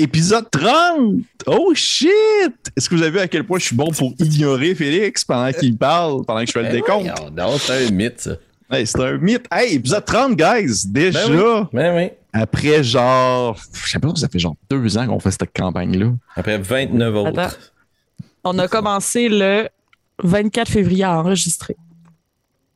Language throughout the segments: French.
Épisode 30! Oh shit! Est-ce que vous avez vu à quel point je suis bon pour ignorer Félix pendant qu'il parle, pendant que je fais le Ben décompte? donc, c'est un mythe, ça. Hey, c'est un mythe. Hey, épisode 30, guys! Déjà! Ben oui. Ben oui. Après genre. Je sais pas, ça fait genre deux ans qu'on fait cette campagne-là. Après 29 autres. Attends. On a commencé le 24 février à enregistrer.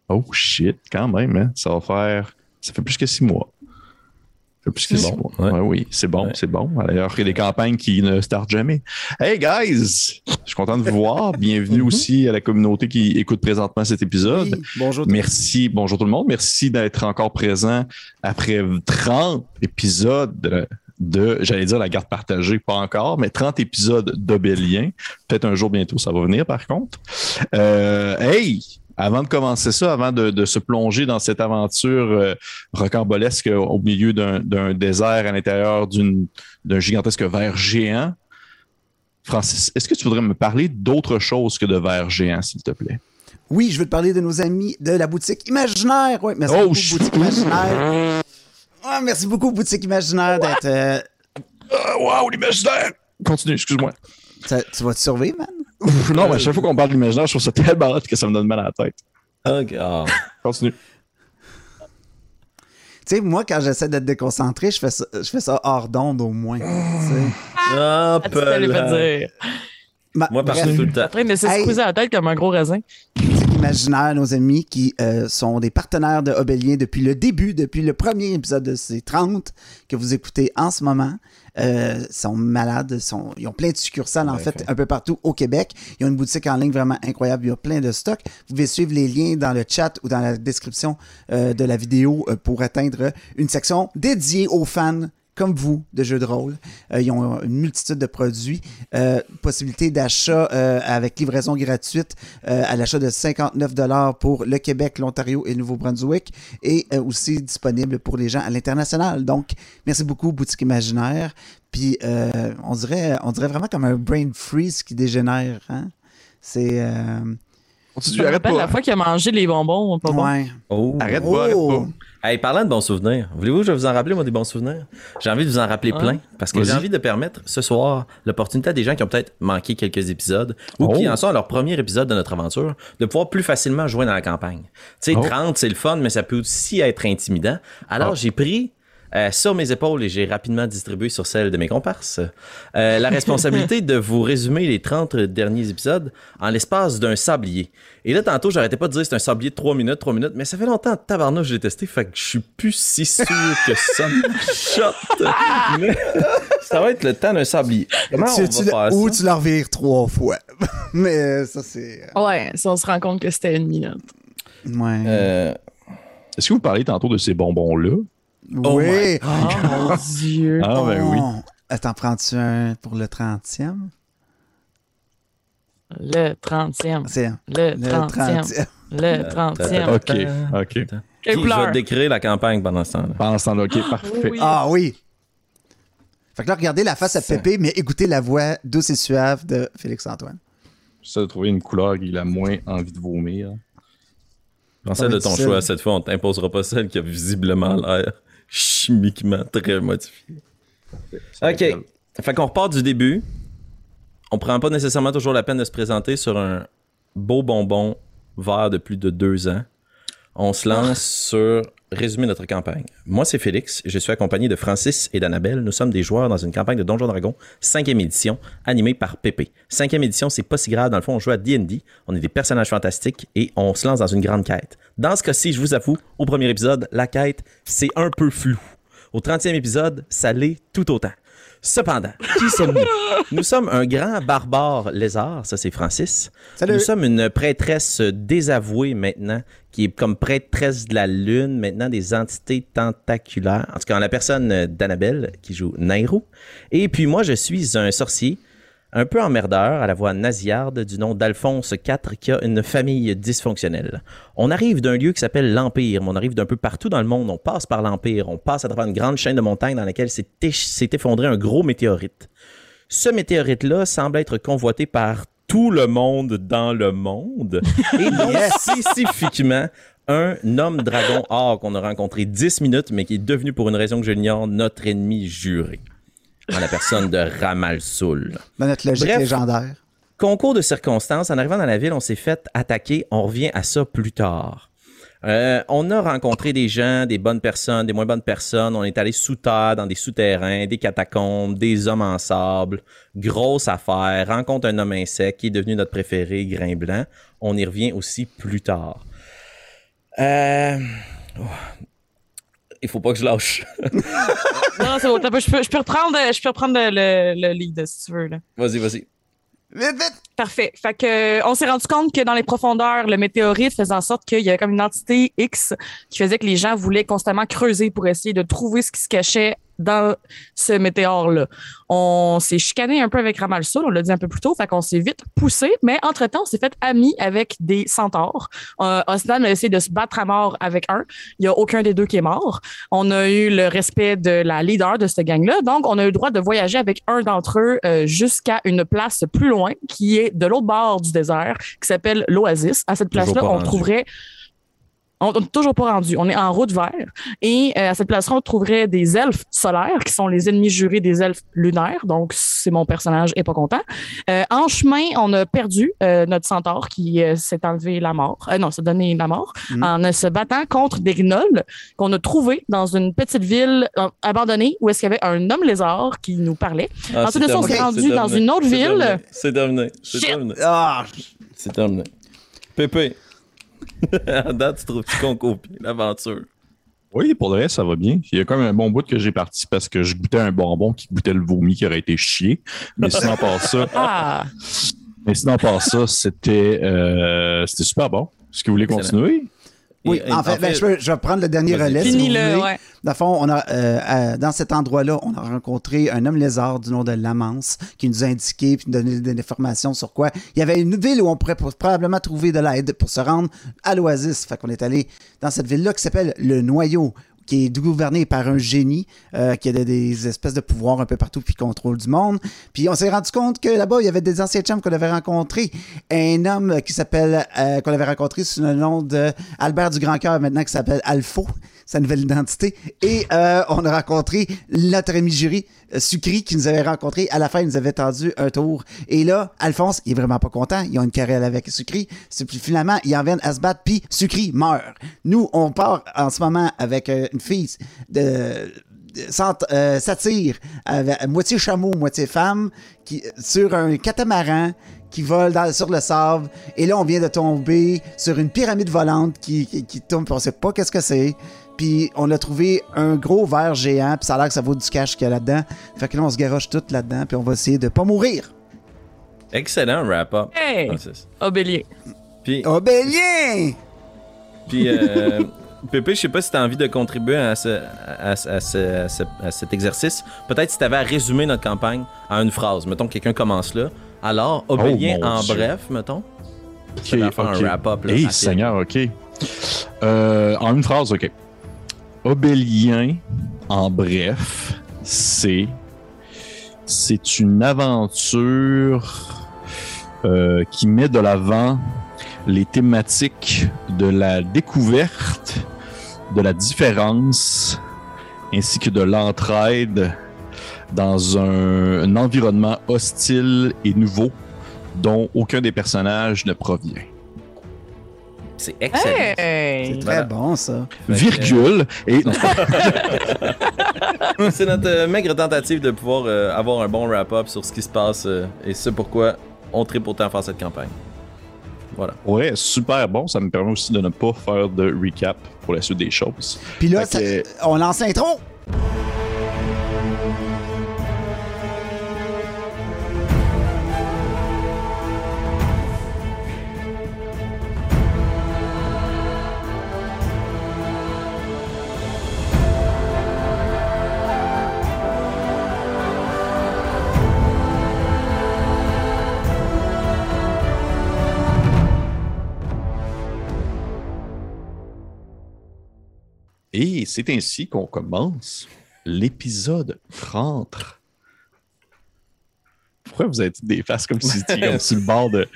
Oh shit, quand même, hein? Ça va faire. Ça fait plus que six mois. Ça fait plus que C'est bon, ouais. Ouais, oui, c'est bon, Ouais. c'est bon. D'ailleurs, il y a des campagnes qui ne startent jamais. Hey guys! Je suis content de vous voir. Bienvenue aussi à la communauté qui écoute présentement cet épisode. Oui, bonjour. Merci, bonjour tout le monde. Merci d'être encore présent après 30 épisodes de, de- j'allais dire la garde partagée, pas encore, mais 30 épisodes d'Obélien. Peut-être un jour bientôt, ça va venir par contre. Euh, hey! Avant de commencer ça, avant de, de se plonger dans cette aventure euh, rocambolesque au milieu d'un désert à l'intérieur d'un gigantesque ver géant, Francis, est-ce que tu voudrais me parler d'autre chose que de ver géant, s'il te plaît? Oui, je veux te parler de nos amis de la boutique imaginaire. Ouais, merci Oh, beaucoup, boutique imaginaire. Ah, merci beaucoup, boutique imaginaire, d'être. euh, Ah, wow, l'imaginaire! Continue, excuse-moi. tu vas te survivre, man? Non, mais à chaque fois qu'on parle de l'imaginaire, je trouve ça tellement hot que ça me donne mal à la tête. Ok, ah. Continue. Tu sais, moi, quand j'essaie d'être déconcentré, je fais ça, je fais ça hors d'onde au moins. Ah, pelin. dire. Ma- Moi, bref, partout tout le temps. Train de se Hey. squeezer la tête comme un gros raisin. Imaginaire, nos amis qui euh, sont des partenaires de Obélien depuis le début, depuis le premier épisode de ces 30 que vous écoutez en ce moment. Euh, sont malades, sont, ils ont plein de succursales en fait. un peu partout au Québec. Ils ont une boutique en ligne vraiment incroyable, il y a plein de stocks. Vous pouvez suivre les liens dans le chat ou dans la description euh, de la vidéo euh, pour atteindre une section dédiée aux fans comme vous de jeux de rôle. Euh, ils ont une multitude de produits, euh, possibilité d'achat euh, avec livraison gratuite euh, à l'achat de 59 dollars pour le Québec, l'Ontario et le Nouveau-Brunswick et euh, aussi disponible pour les gens à l'international. Donc, merci beaucoup Boutique Imaginaire. Puis euh, on dirait on dirait vraiment comme un brain freeze qui dégénère. Hein? C'est euh, me arrête pas. la fois qu'il a mangé les bonbons. Pas bon? ouais. Oh. Arrête pas, arrête Oh. pas. Hey, parlant de bons souvenirs, voulez-vous que je vous en rappelle, moi, des bons souvenirs? J'ai envie de vous en rappeler plein, parce que j'ai envie de permettre ce soir l'opportunité à des gens qui ont peut-être manqué quelques épisodes ou Oh. qui en sont à leur premier épisode de notre aventure de pouvoir plus facilement jouer dans la campagne. Tu sais, Oh. 30, c'est le fun, mais ça peut aussi être intimidant. Alors, Oh. j'ai pris euh, sur mes épaules et j'ai rapidement distribué sur celle de mes comparses euh, la responsabilité de vous résumer les 30 derniers épisodes en l'espace d'un sablier. Et là, tantôt, j'arrêtais pas de dire c'est un sablier de 3 minutes, 3 minutes, mais ça fait longtemps, tabarnouche, je l'ai testé, fait que je suis plus si sûr que ça me shot. Mais ça va être le temps d'un sablier. Comment Tu- on tu va le- faire ou ça? tu leur vires trois fois? Mais euh, ça, c'est. Ouais, si on se rend compte que c'était une minute. Ouais. Euh, Est-ce que vous parlez tantôt de ces bonbons-là? Oh oui. Oh mon Dieu. Ah, ben oui. Oh. Attends, prends-tu un pour le 30e? Le 30e. C'est Le le 30e. 30e. Le 30e. Ok, ok. Quelle Puis, je vais décrire la campagne pendant ce temps-là? Pendant ce temps-là, ok, parfait. Oui. Ah oui! Fait que là, regardez la face à. Pépé, mais écoutez la voix douce et suave de Félix-Antoine. J'essaie de trouver une couleur qui a moins envie de vomir. Dans celle de ton choix, cette fois, on t'imposera pas celle qui a visiblement l'air chimiquement très modifiée. OK. Fait qu'on repart du début. On prend pas nécessairement toujours la peine de se présenter sur un beau bonbon vert de plus de deux ans. On se lance sur résumer notre campagne. Moi, c'est Félix. Je suis accompagné de Francis et d'Annabelle. Nous sommes des joueurs dans une campagne de Donjon Dragon, cinquième édition, animée par Pépé. Cinquième édition, c'est pas si grave. Dans le fond, on joue à D&D. On est des personnages fantastiques et on se lance dans une grande quête. Dans ce cas-ci, je vous avoue, au premier épisode, la quête, c'est un peu flou. Au 30e épisode, ça l'est tout autant. Cependant, qui sommes-nous? Nous sommes un grand barbare lézard, ça c'est Francis. Salut! Nous sommes une prêtresse désavouée maintenant, qui est comme prêtresse de la lune, maintenant des entités tentaculaires. En tout cas, en la personne d'Annabelle, qui joue Nairou. Et puis moi, je suis un sorcier, un peu emmerdeur, à la voix nasillarde, du nom d'Alphonse IV, qui a une famille dysfonctionnelle. On arrive d'un lieu qui s'appelle l'Empire, mais on arrive d'un peu partout dans le monde. On passe par l'Empire, on passe à travers une grande chaîne de montagnes dans laquelle s'est effondré un gros météorite. Ce météorite-là semble être convoité par tout le monde dans le monde. Et donc, spécifiquement, un homme dragon or qu'on a rencontré 10 minutes, mais qui est devenu, pour une raison que je l'ignore, notre ennemi juré. En la personne de Ramalsoul. Dans notre logique Bref. légendaire. Concours de circonstances, en arrivant dans la ville, on s'est fait attaquer. On revient à ça plus tard. Euh, on a rencontré des gens, des bonnes personnes, des moins bonnes personnes. On est allé sous terre, dans des souterrains, des catacombes, des hommes en sable. Grosse affaire. Rencontre un homme insecte qui est devenu notre préféré, Grain Blanc. On y revient aussi plus tard. Euh... oh. Il faut pas que je lâche. Non, c'est bon. t'as pas- Je peux, je peux reprendre, je peux reprendre le, le lead si tu veux. Là. vas-y, vas-y. Vite, vite! Parfait. Fait que, euh, on s'est rendu compte que dans les profondeurs, le météorite faisait en sorte qu'il y avait comme une entité X qui faisait que les gens voulaient constamment creuser pour essayer de trouver ce qui se cachait dans ce météore-là. On s'est chicané un peu avec Ramalsoul, on l'a dit un peu plus tôt, fait qu'on s'est vite poussé, mais entre-temps, on s'est fait amis avec des centaures. Euh, Osnan a essayé de se battre à mort avec un. Il n'y a aucun des deux qui est mort. On a eu le respect de la leader de cette gang-là, donc on a eu le droit de voyager avec un d'entre eux euh, jusqu'à une place plus loin qui est de l'autre bord du désert, qui s'appelle l'Oasis. À cette place-là, on rendu. On n'est toujours pas rendu. On est en route vers. Et euh, à cette place-là, on trouverait des elfes solaires, qui sont les ennemis jurés des elfes lunaires. Donc, c'est mon personnage et pas content. Euh, en chemin, on a perdu euh, notre centaure qui s'est enlevé la mort. Non, s'est donné la mort Mhm. en se battant contre des gnolls qu'on a trouvés dans une petite ville abandonnée où est-ce qu'il y avait un homme lézard qui nous parlait. Ah, Ensuite de ça, on s'est rendu dans terminé, une autre c'est ville. terminé, C'est terminé. C'est terminé. Ah, C'est terminé. Pépé. à date, tu trouves-tu qu'on copie l'aventure? Oui, pour le reste, ça va bien. Il y a quand même un bon bout que j'ai parti parce que je goûtais un bonbon qui goûtait le vomi qui aurait été chié. Mais sinon, par ça, Ah, mais sinon, par ça, c'était euh, c'était super bon. Est-ce que vous voulez Excellent. continuer? Oui, Et- en fait, ben, je, peux- je vais prendre le dernier relais. si ouais. Dans le fond, on a, euh, euh, dans cet endroit-là, on a rencontré un homme lézard du nom de Lamance qui nous a indiqué puis nous donné des informations sur quoi. Il y avait une ville où on pourrait probablement trouver de l'aide pour se rendre à l'Oasis. Fait qu'on est allé dans cette ville-là qui s'appelle le Noyau qui est gouverné par un génie euh, qui a des, espèces de pouvoirs un peu partout puis contrôle du monde. Puis on s'est rendu compte que là-bas, il y avait des anciens chums qu'on avait rencontrés. Un homme qui s'appelle, euh, qu'on avait rencontré sous le nom de Albert du Grand Cœur, maintenant qui s'appelle Alpho, sa nouvelle identité. Et euh, on a rencontré notre ami jury, Sucri, qui nous avait rencontré. À la fin, il nous avait tendu un tour. Et là, Alphonse, il est vraiment pas content. Ils ont une querelle avec Sucri. Finalement, ils en viennent à se battre, puis Sucri meurt. Nous, on part en ce moment avec euh, une fille de euh, satire, avec, moitié chameau, moitié femme, sur un catamaran qui vole sur le sable. Et là, on vient de tomber sur une pyramide volante qui, qui, tombe, on sait pas qu'est-ce que c'est. Puis on a trouvé un gros verre géant, puis ça a l'air que ça vaut du cash qu'il y a là-dedans. Fait que là, on se garoche tout là-dedans, puis on va essayer de pas mourir. Excellent wrap-up. hey, Francis. bélier. Puis, Oh, ben lien! puis euh, Pépé, je sais pas si tu as envie de contribuer à, ce- à, à ce- à ce- à ce- à cet exercice. Peut-être si tu avais à résumer notre campagne en une phrase. Mettons que quelqu'un commence là. Alors, Obélien Oh, mon en Dieu. bref, mettons. Ok, Ça va faire un wrap-up, là, Hey. Seigneur, OK. Euh, en une phrase, OK. Obélien, en bref, c'est c'est une aventure euh, qui met de l'avant les thématiques de la découverte, de la différence, ainsi que de l'entraide dans un, un environnement hostile et nouveau dont aucun des personnages ne provient. C'est excellent. Hey! C'est très Voilà. bon, ça. Virgule. Et C'est notre euh, maigre tentative de pouvoir euh, avoir un bon wrap-up sur ce qui se passe euh, et c'est pourquoi on tripe autant à faire cette campagne. Voilà. ouais, super bon. Ça me permet aussi de ne pas faire de recap pour la suite des choses. Puis là, on lance l'intro! Et c'est ainsi qu'on commence l'épisode 30. Pourquoi vous avez dit des faces comme si vous étiez comme sur le bord de.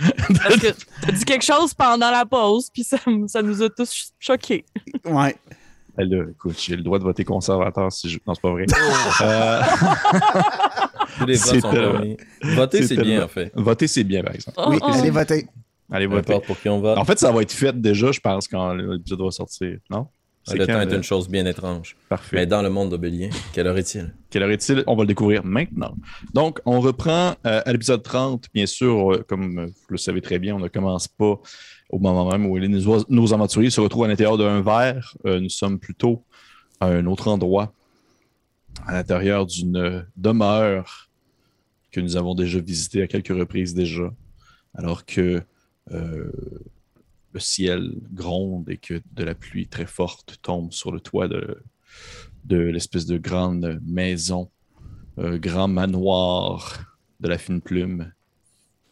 Parce que t'as dit quelque chose pendant la pause, puis ça, ça nous a tous choqués. Ouais. Elle, là, écoute, j'ai le droit de voter conservateur si je. Non, c'est pas vrai. Euh, Tous les votes C'est sont permis. Voter, c'est bien, en fait. voter, c'est bien, par exemple. Oh, Oui, oh. allez voter. Allez voter. pour qui on vote. En fait, ça va être fait déjà, je pense, quand l'épisode va sortir. Non? Le quand, temps est une chose bien étrange. Parfait. Mais dans le monde d'Obélien, quelle heure est-il? Quelle heure est-il? On va le découvrir maintenant. Donc, on reprend euh, à l'épisode 30. Bien sûr, euh, comme vous le savez très bien, on ne commence pas au moment même où les- nos, nos aventuriers se retrouvent à l'intérieur d'un verre. Euh, nous sommes plutôt à un autre endroit, à l'intérieur d'une demeure que nous avons déjà visitée à quelques reprises déjà, alors que le ciel gronde et que de la pluie très forte tombe sur le toit de, de l'espèce de grande maison, euh, grand manoir de la fine plume,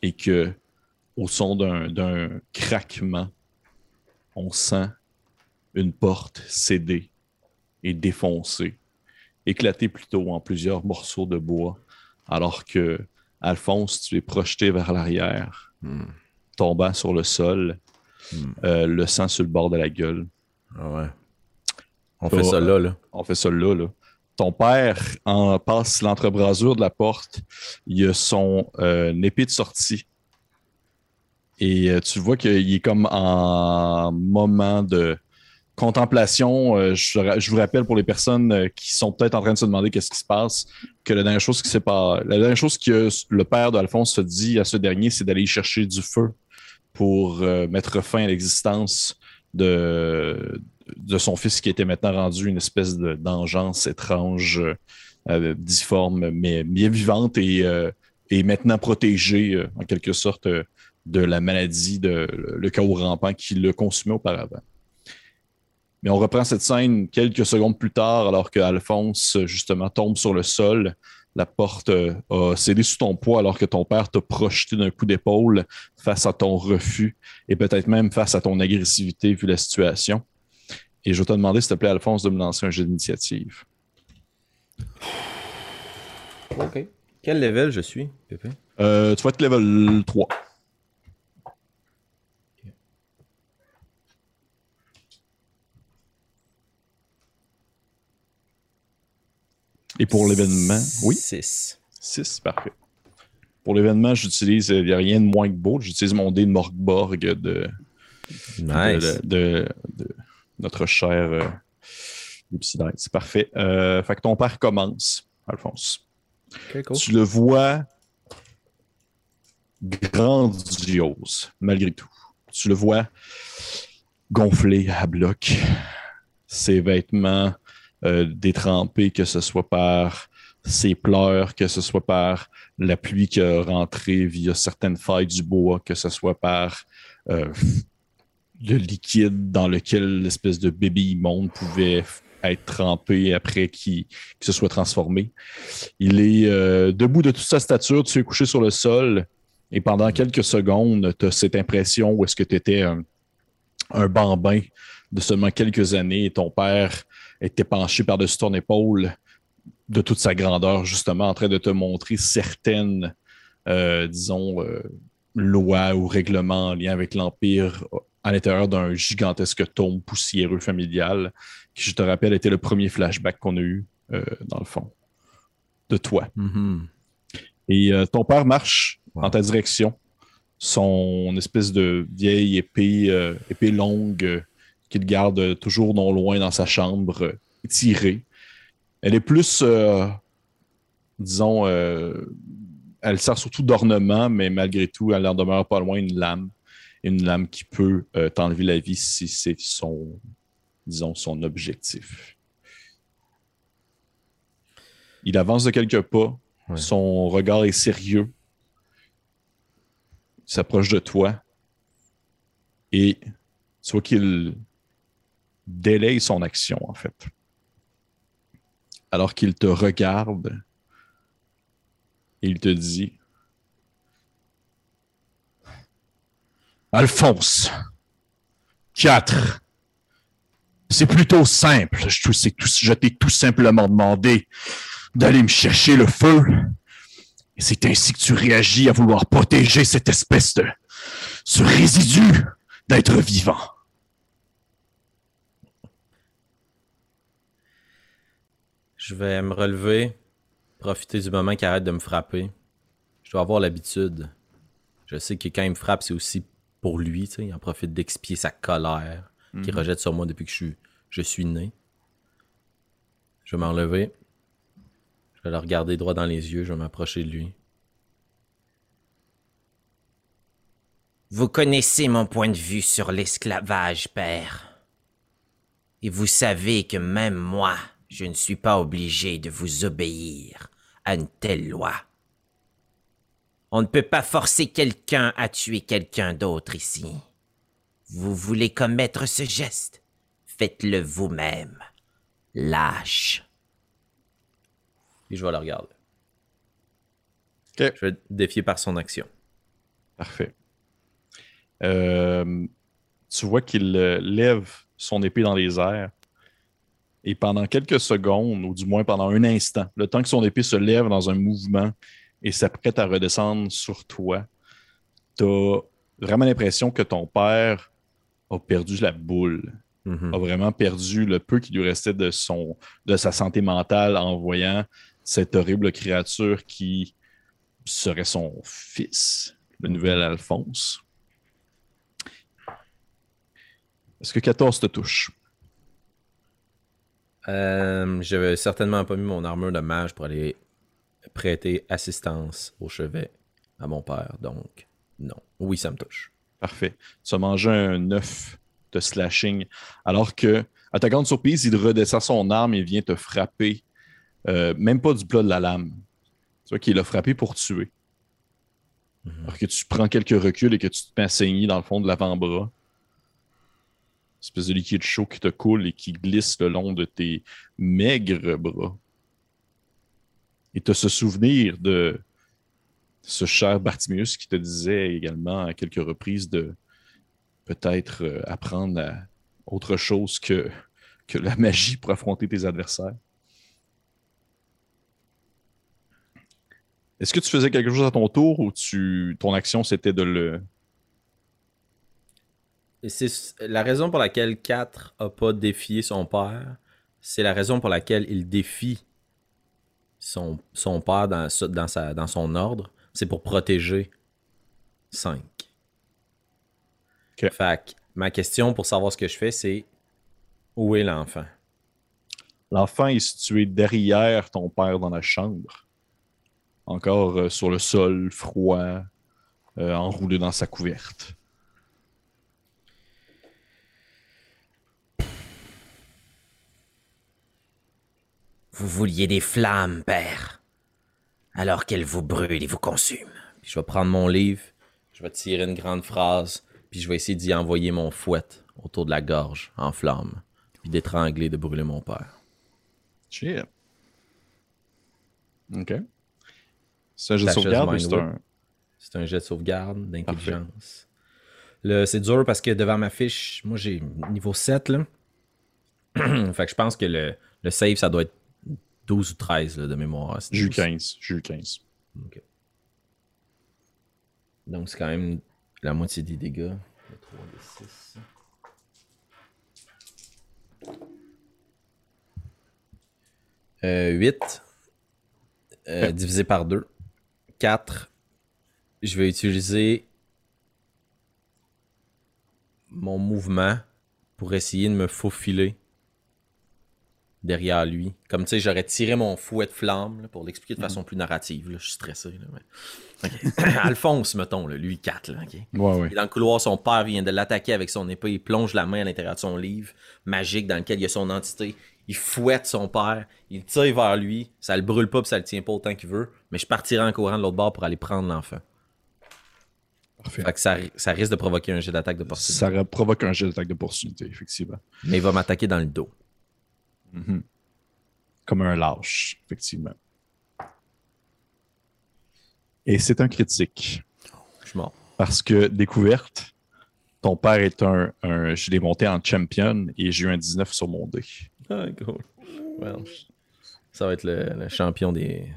et que au son d'un craquement, on sent une porte céder et défoncer, éclater plutôt en plusieurs morceaux de bois, alors que Alphonse, tu es projeté vers l'arrière, Hmm. tombant sur le sol, Euh, le sang sur le bord de la gueule. Ah ouais. On fait Oh, ça là, là. on fait ça là, là. Ton père en passe l'entrebrasure de la porte. Il a son euh, épée de sortie. Et euh, tu vois qu'il est comme en moment de contemplation. Euh, je, vous rappelle pour les personnes euh, qui sont peut-être en train de se demander qu'est-ce qui se passe, que la dernière chose qui s'est pas, la dernière chose que le père d'Alphonse se dit à ce dernier, c'est d'aller chercher du feu pour euh, mettre fin à l'existence de, son fils qui était maintenant rendu une espèce de d'engeance étrange, euh, difforme, mais bien vivante et, euh, maintenant protégée en quelque sorte de la maladie, de le chaos rampant qui le consumait auparavant. Mais on reprend cette scène quelques secondes plus tard, alors que Alphonse, justement, tombe sur le sol. La porte euh, a cédé sous ton poids alors que ton père t'a projeté d'un coup d'épaule face à ton refus et peut-être même face à ton agressivité vu la situation. Et je vais te demander, s'il te plaît, Alphonse, de me lancer un jeu d'initiative. OK. Quel level je suis, Pépé? Euh, tu vas être level 3. Et pour l'événement, oui, 6. 6, parfait. Pour l'événement, j'utilise, il n'y a rien de moins que beau, j'utilise mon dé de Morgborg de, de, Nice. de- de notre cher euh. C'est parfait. Euh, fait que ton père commence, Alphonse. Cool. Tu le vois grandiose, malgré tout. Tu le vois gonflé à bloc. Ses vêtements euh, détrempés, que ce soit par ses pleurs, que ce soit par la pluie qui a rentré via certaines failles du bois, que ce soit par euh, le liquide dans lequel l'espèce de bébé immonde pouvait être trempé après qu'il se soit transformé. Il est euh, debout de toute sa stature, tu es couché sur le sol et pendant quelques secondes, tu as cette impression où est-ce que tu étais un bambin de seulement quelques années et ton père était penché par-dessus ton épaule de toute sa grandeur, justement, en train de te montrer certaines, euh, disons, euh, lois ou règlements en lien avec l'Empire à l'intérieur d'un gigantesque tome poussiéreux familial qui, je te rappelle, était le premier flashback qu'on a eu, euh, dans le fond, de toi. Mhm. Et ton père marche Wow. en ta direction. Son espèce de vieille épée, épée longue qu'il garde toujours non loin dans sa chambre, euh, tirée. Elle est plus, euh, disons, euh, elle sert surtout d'ornement, mais malgré tout, elle en demeure pas loin une lame. Une lame qui peut euh, t'enlever la vie si c'est son, disons, son objectif. Il avance de quelques pas. Ouais. Son regard est sérieux. Il s'approche de toi. Et tu vois qu'il délaye son action, en fait. Alors qu'il te regarde, il te dit Alphonse, 4. C'est plutôt simple. Je, je t'ai tout simplement demandé d'aller me chercher le feu. Et c'est ainsi que tu réagis à vouloir protéger cette espèce de. ce résidu d'être vivant. Je vais me relever, profiter du moment qu'il arrête de me frapper. Je dois avoir l'habitude. Je sais que quand il me frappe, c'est aussi pour lui. tu sais. Il en profite d'expier sa colère qu'il rejette sur moi depuis que je suis, je suis né. Je vais m'en lever. Je vais le regarder droit dans les yeux. Je vais m'approcher de lui. Vous connaissez mon point de vue sur l'esclavage, père. Et vous savez que même moi, je ne suis pas obligé de vous obéir à une telle loi. On ne peut pas forcer quelqu'un à tuer quelqu'un d'autre ici. Vous voulez commettre ce geste? Faites-le vous-même. Lâche. Et je vais le regarder. Je vais défier par son action. Parfait. Euh, tu vois qu'il euh, lève son épée dans les airs. Et pendant quelques secondes, ou du moins pendant un instant, le temps que son épée se lève dans un mouvement et s'apprête à redescendre sur toi, tu as vraiment l'impression que ton père a perdu la boule, Mhm. a vraiment perdu le peu qui lui restait de, son, de sa santé mentale en voyant cette horrible créature qui serait son fils, le nouvel Alphonse. Est-ce que 14 te touche? Euh, J'avais certainement pas mis mon armure de mage pour aller prêter assistance au chevet à mon père. Donc, non. Oui, ça me touche. Parfait. Tu as mangé un œuf de slashing, alors que, à ta grande surprise, il redescend son arme et vient te frapper, euh, même pas du plat de la lame. Tu vois qu'il a frappé pour tuer. Alors que tu prends quelques reculs et que tu te mets à saigner dans le fond de l'avant-bras. Espèce de liquide chaud qui te coule et qui glisse le long de tes maigres bras. Et tu as ce souvenir de ce cher Bartimius qui te disait également à quelques reprises de peut-être euh, apprendre autre chose que, que la magie pour affronter tes adversaires. Est-ce que tu faisais quelque chose à ton tour ou tu, ton action c'était de le. C'est la raison pour laquelle 4 a pas défié son père. C'est la raison pour laquelle il défie son, son père dans, dans, sa, dans son ordre. C'est pour protéger 5. Ok. Fait que ma question pour savoir ce que je fais, c'est où est l'enfant? L'enfant est situé derrière ton père dans la chambre. Encore euh, sur le sol, froid, euh, enroulé dans sa couverte. Vous vouliez des flammes, père. Alors qu'elles vous brûlent et vous consument. Puis je vais prendre mon livre, je vais tirer une grande phrase, puis je vais essayer d'y envoyer mon fouet autour de la gorge, en flamme, puis d'étrangler, de brûler mon père. Shit. OK. C'est un jeu de sauvegarde c'est un. C'est un jet de sauvegarde, d'intelligence. Le- C'est dur parce que devant ma fiche, moi j'ai niveau 7 là. fait que je pense que le, le save, ça doit être 12 ou 13 là, de mémoire. J'ai eu 12. 15. J'ai eu 15. Ok. Donc c'est quand même la moitié des dégâts. Le 3 des 6. Euh, 8 euh, divisé par 2. 4. Je vais utiliser mon mouvement pour essayer de me faufiler derrière lui. Comme tu sais, j'aurais tiré mon fouet de flamme là, pour l'expliquer de façon plus narrative. là. Je suis stressé. Là, mais- Ok. Alphonse, mettons, lui 4. Là, ok? Ouais, ouais. Et dans le couloir, son père vient de l'attaquer avec son épée. Il plonge la main à l'intérieur de son livre magique dans lequel il y a son entité. Il fouette son père. Il tire vers lui. Ça le brûle pas puis ça le tient pas autant qu'il veut. Mais je partirai en courant de l'autre bord pour aller prendre l'enfant. Parfait. Fait que ça, ça risque de provoquer un jet d'attaque de portée. Ça provoque un jet d'attaque de poursuite, effectivement. Mais il va m'attaquer dans le dos. Mhm. Comme un lâche, effectivement. Et c'est un critique. Je suis mort. Parce que, découverte, ton père est un. un je l'ai monté en champion et j'ai eu un 19 sur mon dé. Ah, cool. Well, ça va être le, le champion des.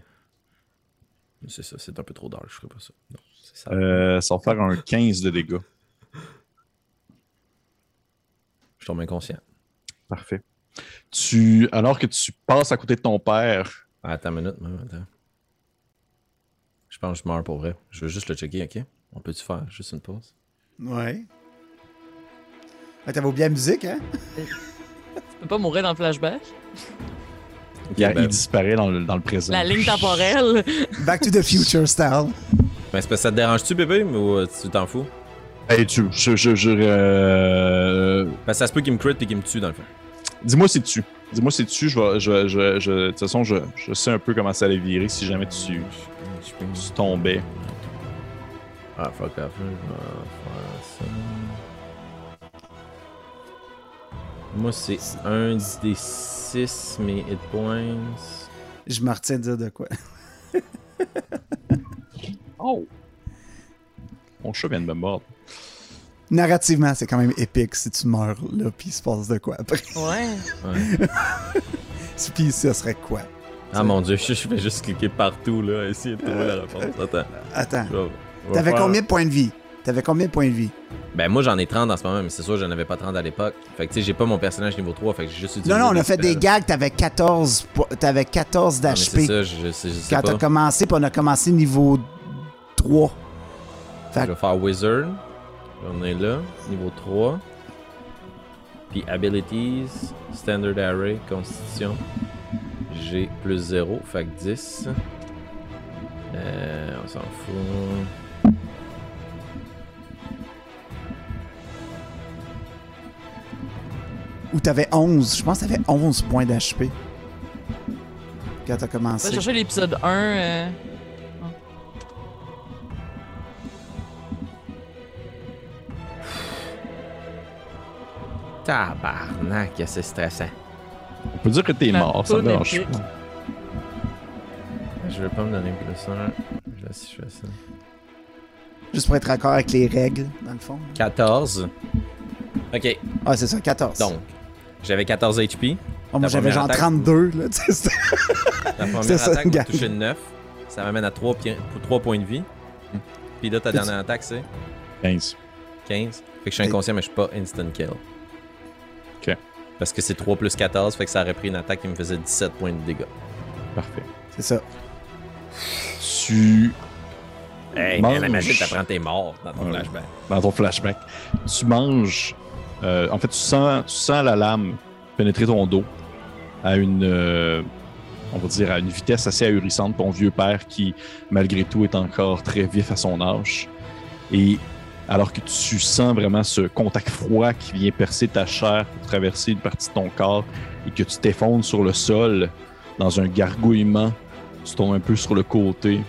C'est ça, c'est un peu trop dark, je ferai pas ça. Non, ça. Euh, ça va faire un 15 de dégâts. Je tombe inconscient. Parfait. Tu, alors que tu passes à côté de ton père, Ah, Attends une minute, même, attends. Je pense que je meurs pour vrai. Je veux juste le checker, ok? On peut-tu faire juste une pause? Ouais. Ah, T'avais oublié la musique, hein? Tu peux pas mourir dans le flashback? il, ben- il disparaît dans le, dans le présent. La ligne temporelle. Back to the future style. Ben, c'est parce que ça te dérange-tu, bébé, ou euh, tu t'en fous? Hey, tu, je, je, je, euh, Parce que ça se peut qu'il me crit et qu'il me tue, dans le fond. Dis-moi si tu. Dis-moi si tu. Je vais, je, je, je, de toute façon, je, je sais un peu comment ça allait virer si jamais tu, tu tombais. Ah, fuck off, je vais faire ça. Moi, c'est un des 6 mes hit points. Je me retiens de dire de quoi. Oh! Mon chat vient de me mordre. Narrativement, c'est quand même épique si tu meurs là, puis il se passe de quoi après. Ouais. Puis ça serait quoi? Ah mon dieu, je, je vais juste cliquer partout, là, essayer de trouver la réponse. Attends. Attends. je vais T'avais faire- combien de points de vie? T'avais combien de points de vie? Ben, moi, j'en ai 30 en ce moment, mais c'est sûr, j'en avais pas 30 à l'époque. Fait que, tu sais, j'ai pas mon personnage niveau 3, fait que j'ai juste utilisé. Non, non, on a fait des gags, t'avais 14, po- t'avais 14 Ah, mais c'est d'HP ça, je, je sais, je sais quand t'as commencé, puis on a commencé niveau 3. Je vais faire Wizard. On est là, niveau 3. Puis Abilities, Standard Array, Constitution. J'ai plus 0, fait que 10. Euh, on s'en fout. Ou t'avais 11, je pense que t'avais 11 points d'HP. Quand t'as On va commencé. chercher l'épisode 1. euh, Tabarnak, c'est stressant. On peut dire que t'es mort, ça me dérange pas. Je vais pas me donner plus 1. Je vais si je fais ça. Juste pour être d'accord avec les règles, dans le fond. 14. Ok, Ah, c'est ça, 14. donc, j'avais 14 HP. Oh, moi, j'avais genre attaque. 32, là. tu sais, La première C'est ça, attaque gang. touché 9. Ça m'amène à 3, points de vie. Puis là, ta dernière attaque, c'est 15. 15. Fait que je suis inconscient, mais je suis pas instant kill. Parce que c'est 3 plus 14, fait que ça aurait pris une attaque qui me faisait 17 points de dégâts. Parfait. C'est ça. Tu. Hey, Mange. mais la magie t'apprends t'es mort dans ton Ouais. flashback. Dans ton flashback. Tu manges. euh, en fait, tu sens, tu sens la lame pénétrer ton dos à une. euh, on va dire à une vitesse assez ahurissante. Ton vieux père qui, malgré tout, est encore très vif à son âge. Et alors que tu sens vraiment ce contact froid qui vient percer ta chair pour traverser une partie de ton corps et que tu t'effondres sur le sol dans un gargouillement, tu tombes un peu sur le côté,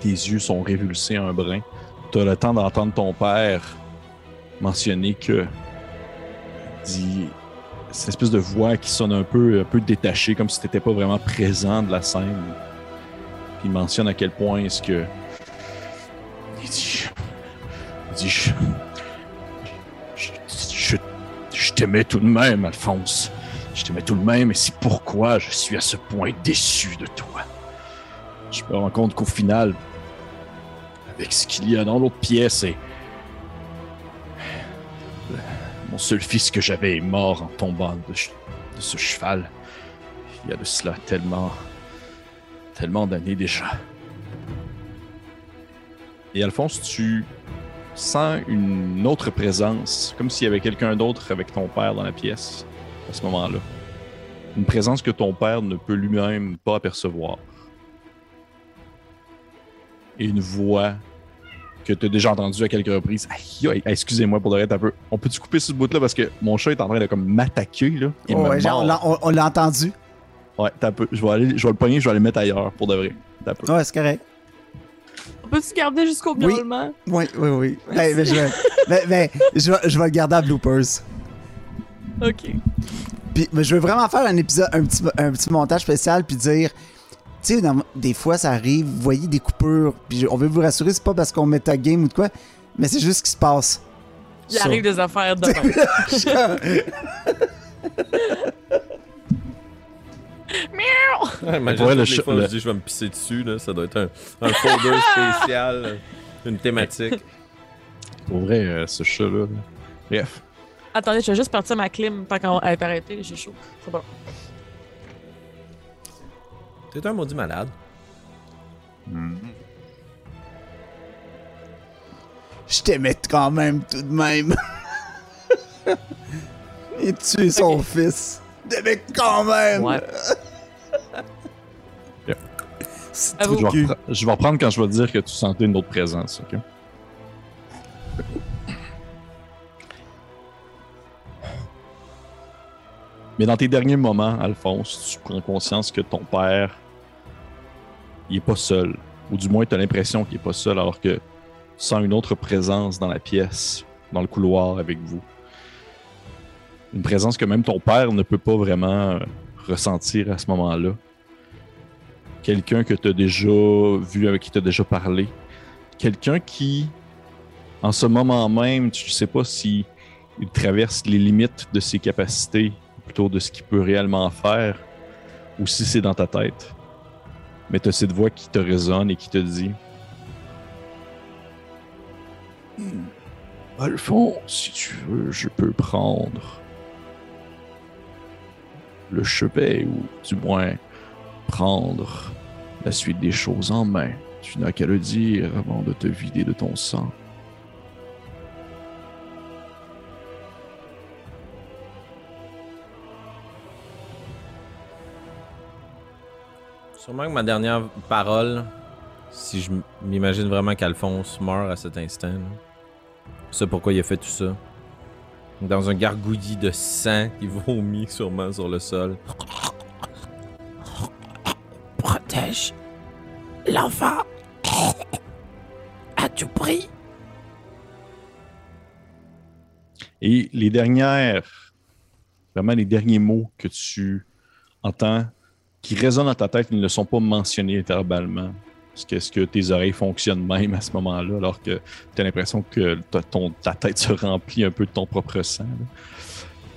tes yeux sont révulsés un brin. Tu as le temps d'entendre ton père mentionner que dit cette espèce de voix qui sonne un peu, un peu détachée, comme si tu n'étais pas vraiment présent de la scène. Il mentionne à quel point est-ce que. Il dit. Je, t'aimais tout de même, Alphonse. Je t'aimais tout de même, et c'est pourquoi je suis à ce point déçu de toi. Je me rends compte qu'au final, avec ce qu'il y a dans l'autre pièce, et. Mon seul fils que j'avais est mort en tombant de, de ce cheval. Il y a de cela tellement. tellement d'années déjà. Et Alphonse, tu sens une autre présence, comme s'il y avait quelqu'un d'autre avec ton père dans la pièce à ce moment-là. Une présence que ton père ne peut lui-même pas apercevoir. Et une voix que tu as déjà entendue à quelques reprises. Aïe, aïe, excusez-moi pour le un peu. On peut-tu couper ce bout-là parce que mon chat est en train de comme m'attaquer là? Il Oh, me ouais, genre, on l'a- on on l'a entendu. Ouais, t'as un peu. Je vais aller, je vais le pogner, je vais aller le mettre ailleurs pour de vrai. T'as un peu. Ouais, c'est correct. On peut-tu garder jusqu'au Oui. Oui, oui, oui. Ben, ben, je, vais, ben, ben, je, vais, je vais le garder à bloopers. Ok. Puis, mais je veux vraiment faire un épisode, un petit, un petit montage spécial, puis dire, tu sais, des fois, ça arrive, vous voyez des coupures, puis on veut vous rassurer, c'est pas parce qu'on met ta game ou de quoi, mais c'est juste ce qui se passe. Il Ça. arrive des affaires de même. Imagine pour vrai, le les chat- fois le- je dis je vais me pisser dessus, là, ça doit être un, un folder spécial, une thématique. Pour vrai, euh, ce chat-là. là. Bref. Attendez, je vais juste partir ma clim tant qu'elle est arrêtée. J'ai chaud. C'est bon. T'es un maudit malade. Je t'aimais quand même, tout de même. Et tuer son fils. Je t'aimais quand même. Ouais. Vous. Je vais, cul. repre- je vais reprendre quand je vais te dire que tu sentais une autre présence, ok? Mais dans tes derniers moments, Alphonse, tu prends conscience que ton père, il est pas seul. Ou du moins, tu as l'impression qu'il est pas seul, alors que tu sens une autre présence dans la pièce, dans le couloir avec vous. Une présence que même ton père ne peut pas vraiment euh, ressentir à ce moment-là. Quelqu'un que tu as déjà vu, avec qui tu as déjà parlé, quelqu'un qui, en ce moment même, tu ne sais pas si il traverse les limites de ses capacités, plutôt de ce qu'il peut réellement faire, ou si c'est dans ta tête. Mais tu as cette voix qui te résonne et qui te dit Hmm, Alphonse, si tu veux, je peux prendre le chevet, ou du moins prendre la suite des choses en main. Tu n'as qu'à le dire avant de te vider de ton sang. Sûrement que ma dernière parole, si je m'imagine vraiment qu'Alphonse meurt à cet instant, c'est pourquoi il a fait tout ça. Dans un gargouillis de sang, il vomit sûrement sur le sol. Protège l'enfant à tout prix. Et les dernières, vraiment les derniers mots que tu entends qui résonnent dans ta tête, ils ne sont pas mentionnés verbalement. Est-ce que, tes oreilles fonctionnent même à ce moment-là, alors que tu as l'impression que ta, tête se remplit un peu de ton propre sang?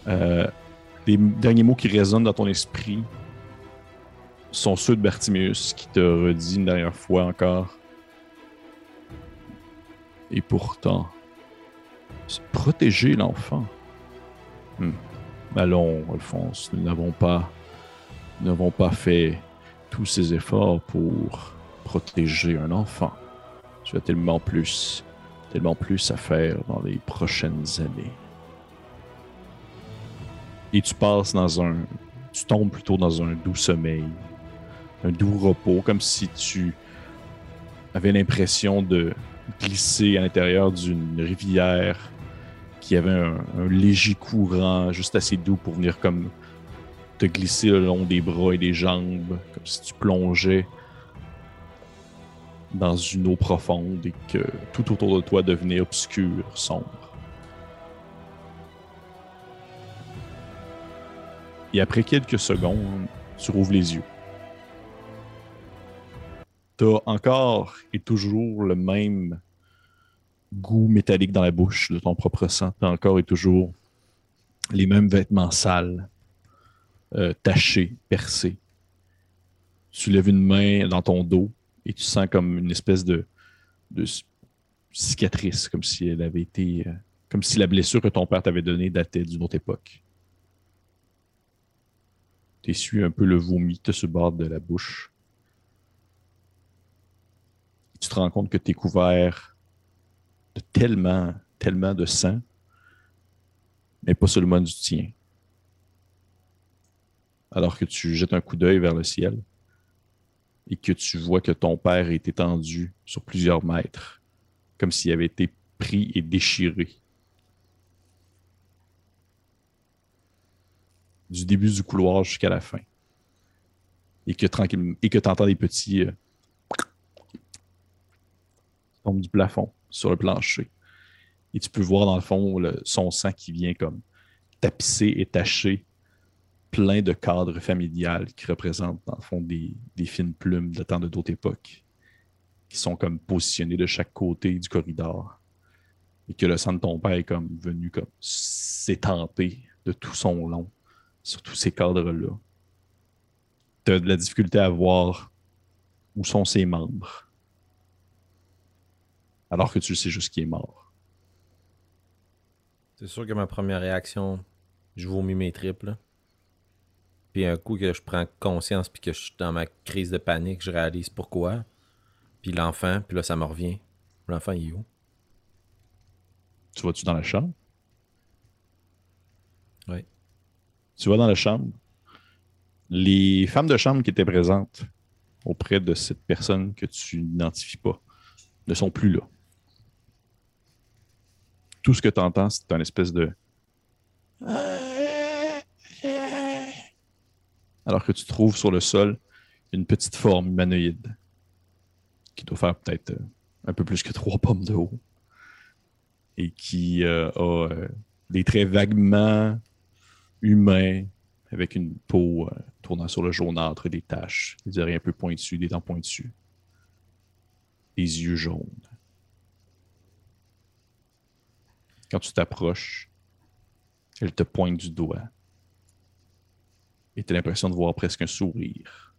Euh, les derniers mots qui résonnent dans ton esprit sont ceux de Bartimeus qui te redit une dernière fois encore. Et pourtant, protéger l'enfant. Hmm. Allons, Alphonse, nous n'avons pas, nous n'avons pas fait tous ces efforts pour protéger un enfant. Tu as tellement plus, tellement plus à faire dans les prochaines années. Et tu passes dans un, tu tombes plutôt dans un doux sommeil, un doux repos, comme si tu avais l'impression de glisser à l'intérieur d'une rivière qui avait un, un léger courant juste assez doux pour venir comme te glisser le long des bras et des jambes, comme si tu plongeais dans une eau profonde et que tout autour de toi devenait obscur, sombre. Et après quelques secondes, tu rouvres les yeux. T'as encore et toujours le même goût métallique dans la bouche de ton propre sang. T'as encore et toujours les mêmes vêtements sales, euh, tachés, percés. Tu lèves une main dans ton dos et tu sens comme une espèce de, cicatrice, comme si elle avait été. euh, comme si la blessure que ton père t'avait donnée datait d'une autre époque. Tu essuies un peu le vomi te se borde de la bouche. Tu te rends compte que tu es couvert de tellement, tellement de sang, mais pas seulement du tien. Alors que tu jettes un coup d'œil vers le ciel et que tu vois que ton père est étendu sur plusieurs mètres, comme s'il avait été pris et déchiré. Du début du couloir jusqu'à la fin. Et que tranquillement, et tu entends des petits euh, du plafond sur le plancher. Et tu peux voir dans le fond son sang qui vient comme tapissé et taché, plein de cadres familiales qui représentent dans le fond des, fines plumes datant de d'autres époques, qui sont comme positionnés de chaque côté du corridor. Et que le sang de ton père est comme venu comme de tout son long sur tous ces cadres-là. Tu as de la difficulté à voir où sont ses membres alors que tu sais juste qu'il est mort. C'est sûr que ma première réaction, je vomis mes tripes. Puis un coup que je prends conscience puis que je suis dans ma crise de panique, je réalise pourquoi. Puis l'enfant, puis là, ça me revient. L'enfant, il est où? Tu vas-tu dans la chambre? Oui. Tu vas dans la chambre. Les femmes de chambre qui étaient présentes auprès de cette personne que tu n'identifies pas ne sont plus là. Tout ce que tu entends, c'est un espèce de. Alors que tu trouves sur le sol une petite forme humanoïde qui doit faire peut-être euh, un peu plus que trois pommes de haut et qui euh, a euh, des traits vaguement humains avec une peau tournant sur le jaunâtre des taches, des oreilles un peu pointues, des dents pointues, des yeux jaunes. Quand tu t'approches, elle te pointe du doigt et tu as l'impression de voir presque un sourire.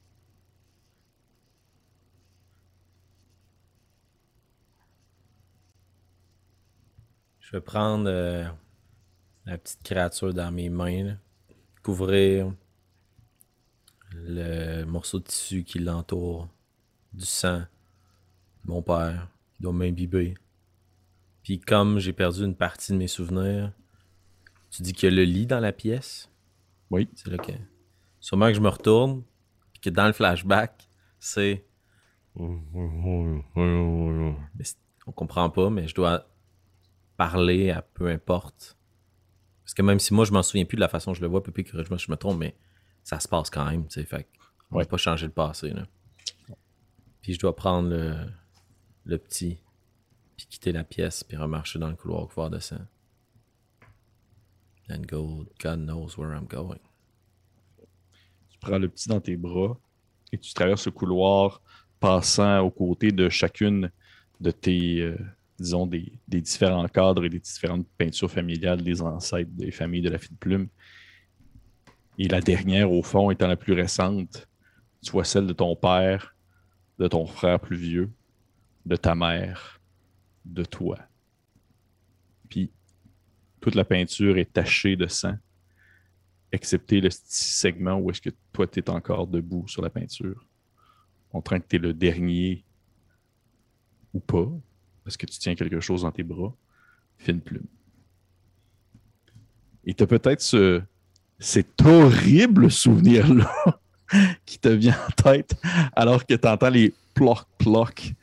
Je vais prendre euh, la petite créature dans mes mains, là. couvrir le morceau de tissu qui l'entoure du sang de mon père. Il doit m'imbiber. Puis comme j'ai perdu une partie de mes souvenirs, tu dis qu'il y a le lit dans la pièce? Oui. C'est là que. Sûrement que je me retourne, puis que dans le flashback, c'est. On comprend pas, mais je dois parler à peu importe. Parce que même si moi je m'en souviens plus de la façon dont je le vois, que je me, je me trompe, mais ça se passe quand même, tu sais. Fait on Ouais. va pas changer le passé, là. Puis je dois prendre le, le petit, puis quitter la pièce, puis remarcher dans le couloir couvert de sang. And go, God knows where I'm going. Prends le petit dans tes bras et tu traverses le couloir passant aux côtés de chacune de tes, euh, disons, des, des différents cadres et des différentes peintures familiales des ancêtres des familles de la fine plume. Et la dernière, au fond, étant la plus récente, tu vois celle de ton père, de ton frère plus vieux, de ta mère, de toi. Puis, toute la peinture est tachée de sang excepté le petit segment où est-ce que toi, tu es encore debout sur la peinture? On train que tu es le dernier ou pas, parce que tu tiens quelque chose dans tes bras. Fine plume. Et tu as peut-être ce, cet horrible souvenir-là qui te vient en tête alors que tu entends les ploc-ploc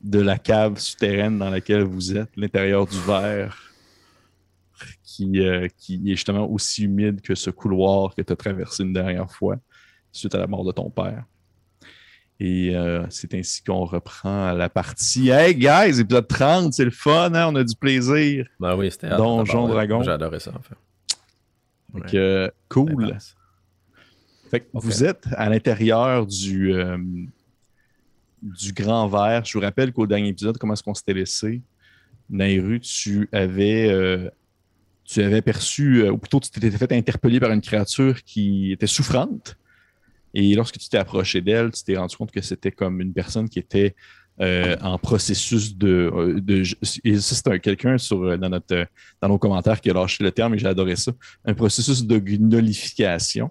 de la cave souterraine dans laquelle vous êtes, l'intérieur du verre qui, euh, qui est justement aussi humide que ce couloir que tu as traversé une dernière fois suite à la mort de ton père. Et euh, c'est ainsi qu'on reprend la partie. Hey guys, épisode 30, c'est le fun, hein? on a du plaisir. Ben oui, c'était Donjon. Dragon. J'ai adoré ça, en fait. Donc, euh, cool. Fait que vous êtes à l'intérieur du, euh, du grand verre. Je vous rappelle qu'au dernier épisode, comment est-ce qu'on s'était laissé? Nairu, tu avais, tu avais perçu, euh, ou plutôt tu t'étais fait interpeller par une créature qui était souffrante. Et lorsque tu t'es approché d'elle, tu t'es rendu compte que c'était comme une personne qui était euh, en processus de. euh, de et ça, c'est un- quelqu'un sur dans, notre, dans nos commentaires qui a lâché le terme et j'ai adoré ça. Un processus de gnolification.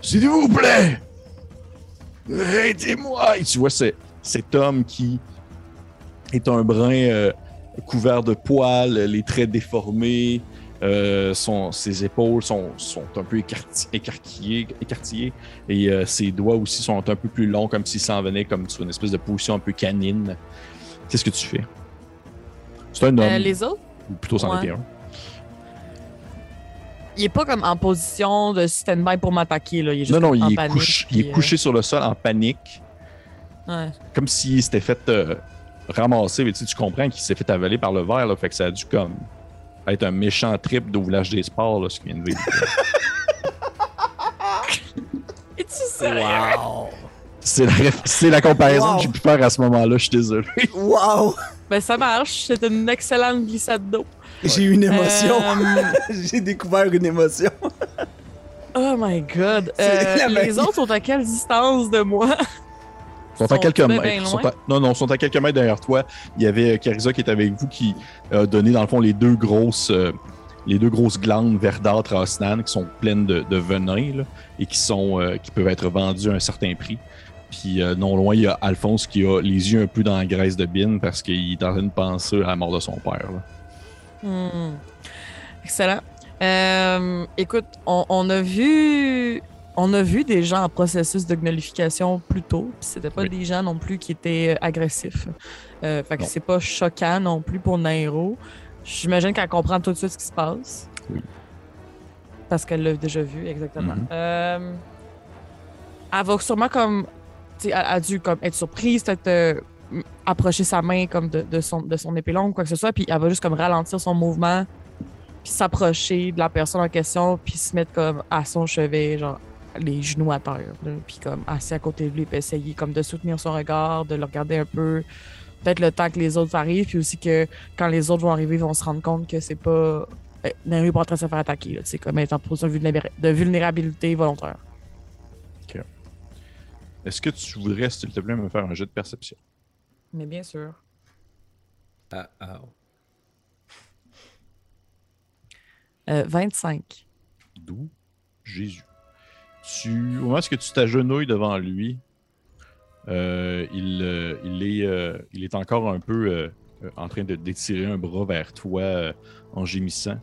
S'il vous plaît Aidez-moi Et tu vois ce- cet homme qui est un brin euh, couvert de poils, les traits déformés, euh, son- ses épaules sont, sont un peu écarti- écarquillées, écartillées et euh, ses doigts aussi sont un peu plus longs, comme s'il s'en venait comme sur une espèce de position un peu canine. Qu'est-ce que tu fais? C'est un homme, les autres? ou plutôt c'en ouais. était un. Il est pas comme en position de stand-by pour m'attaquer. là. Il est juste Non, non, en il est, couché, il est couché sur le sol en panique, euh, ouais. comme s'il s'était fait euh, ramasser. Mais tu sais, tu comprends qu'il s'est fait avaler par le verre, là, fait que ça a dû comme être un méchant trip d'ouvrage des sports, là, ce qu'il vient de vivre. Es-tu sérieux? Wow! c'est la, réf- c'est la comparaison Wow. que j'ai pu faire à ce moment-là, je suis désolé. Wow! Ben, ça marche. C'est une excellente glissade d'eau. J'ai eu une émotion. Euh, J'ai découvert une émotion. oh my god. Euh, la les autres sont à quelle distance de moi? Ils sont à quelques mètres. bien ils loin. sont à- Non, non, ils sont à quelques mètres derrière toi. Il y avait euh, Carissa qui est avec vous qui a donné, dans le fond, les deux grosses, euh, les deux grosses glandes verdâtres à Osnan qui sont pleines de, de venin là, et qui, sont, euh, qui peuvent être vendues à un certain prix. Puis euh, non loin, il y a Alphonse qui a les yeux un peu dans la graisse de Bin parce qu'il est en train de penser à la mort de son père. là. Hmm. Excellent. Euh, écoute, on, on a vu. On a vu des gens en processus de gnolification plus tôt, c'était pas Oui. des gens non plus qui étaient euh, agressifs. Euh, fait que c'est pas choquant non plus pour Nairo. J'imagine qu'elle comprend tout de suite ce qui se passe. Oui. Parce qu'elle l'a déjà vu, exactement. Mhm. Euh, elle va sûrement comme. Elle a dû comme être surprise, peut-être approcher sa main comme de, son, de son épée longue, quoi que ce soit, puis elle va juste comme ralentir son mouvement, puis s'approcher de la personne en question, puis se mettre comme à son chevet, genre les genoux à terre, puis comme assis à côté de lui, puis essayer comme de soutenir son regard, de le regarder un peu, peut-être le temps que les autres arrivent, puis aussi que quand les autres vont arriver, ils vont se rendre compte que c'est pas. Euh, Nero est pas en train de se faire attaquer, sais, comme être en position de vulnéra- de vulnérabilité volontaire. Est-ce que tu voudrais, s'il te plaît, me faire un jeu de perception? Mais bien sûr. Ah, ah. Euh, 25. D'où Jésus. Tu, au moment où tu t'agenouilles devant lui, euh, il, euh, il, est, euh, il est encore un peu euh, euh, en train de d'étirer un bras vers toi euh, en gémissant.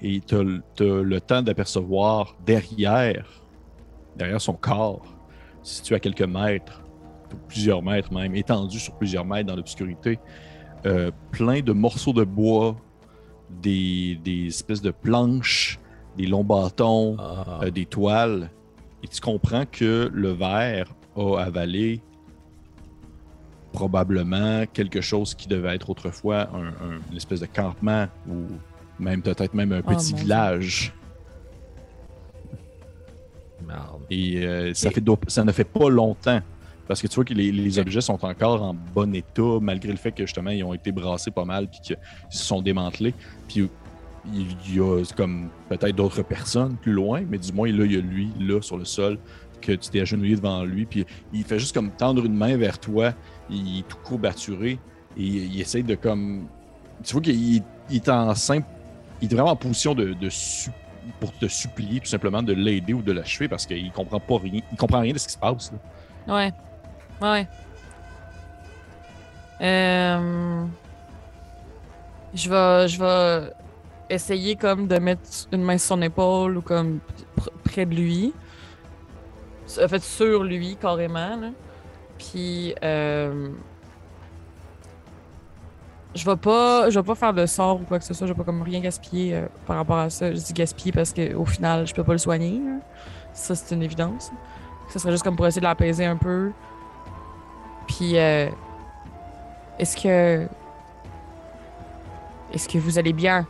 Et tu as, le temps d'apercevoir derrière, derrière son corps, situé à quelques mètres, plusieurs mètres même, étendu sur plusieurs mètres dans l'obscurité, euh, plein de morceaux de bois, des, des espèces de planches, des longs bâtons, Ah. euh, des toiles, et tu comprends que le verre a avalé probablement quelque chose qui devait être autrefois un, un- une espèce de campement ou même peut-être même un petit mon Dieu. village. Merde. Et euh, ça, Et- fait, ça ne fait pas longtemps. Parce que tu vois que les, objets sont encore en bon état, malgré le fait que justement ils ont été brassés pas mal puis qu'ils se sont démantelés. Puis il y a comme peut-être d'autres personnes plus loin, mais du moins là, il y a lui, là, sur le sol, que tu t'es agenouillé devant lui. Puis il fait juste comme tendre une main vers toi. Il est tout courbaturé. Et il essaie de comme. Tu vois qu'il il est en simple. Il est vraiment en position de, de pour te supplier tout simplement de l'aider ou de l'achever parce qu'il comprend pas rien. Il comprend rien de ce qui se passe. là. Ouais. Ouais. Euh... Je vais, je vais essayer comme de mettre une main sur son épaule ou comme pr- près de lui. En fait, sur lui, carrément. Puis, euh... je vais pas, je vais pas faire de sort ou quoi que ce soit. Je vais pas comme rien gaspiller euh, par rapport à ça. Je dis gaspiller parce qu'au final, je peux pas le soigner. Ça, c'est une évidence. Ça serait juste comme pour essayer de l'apaiser un peu. Puis, euh, est-ce que. Est-ce que vous allez bien?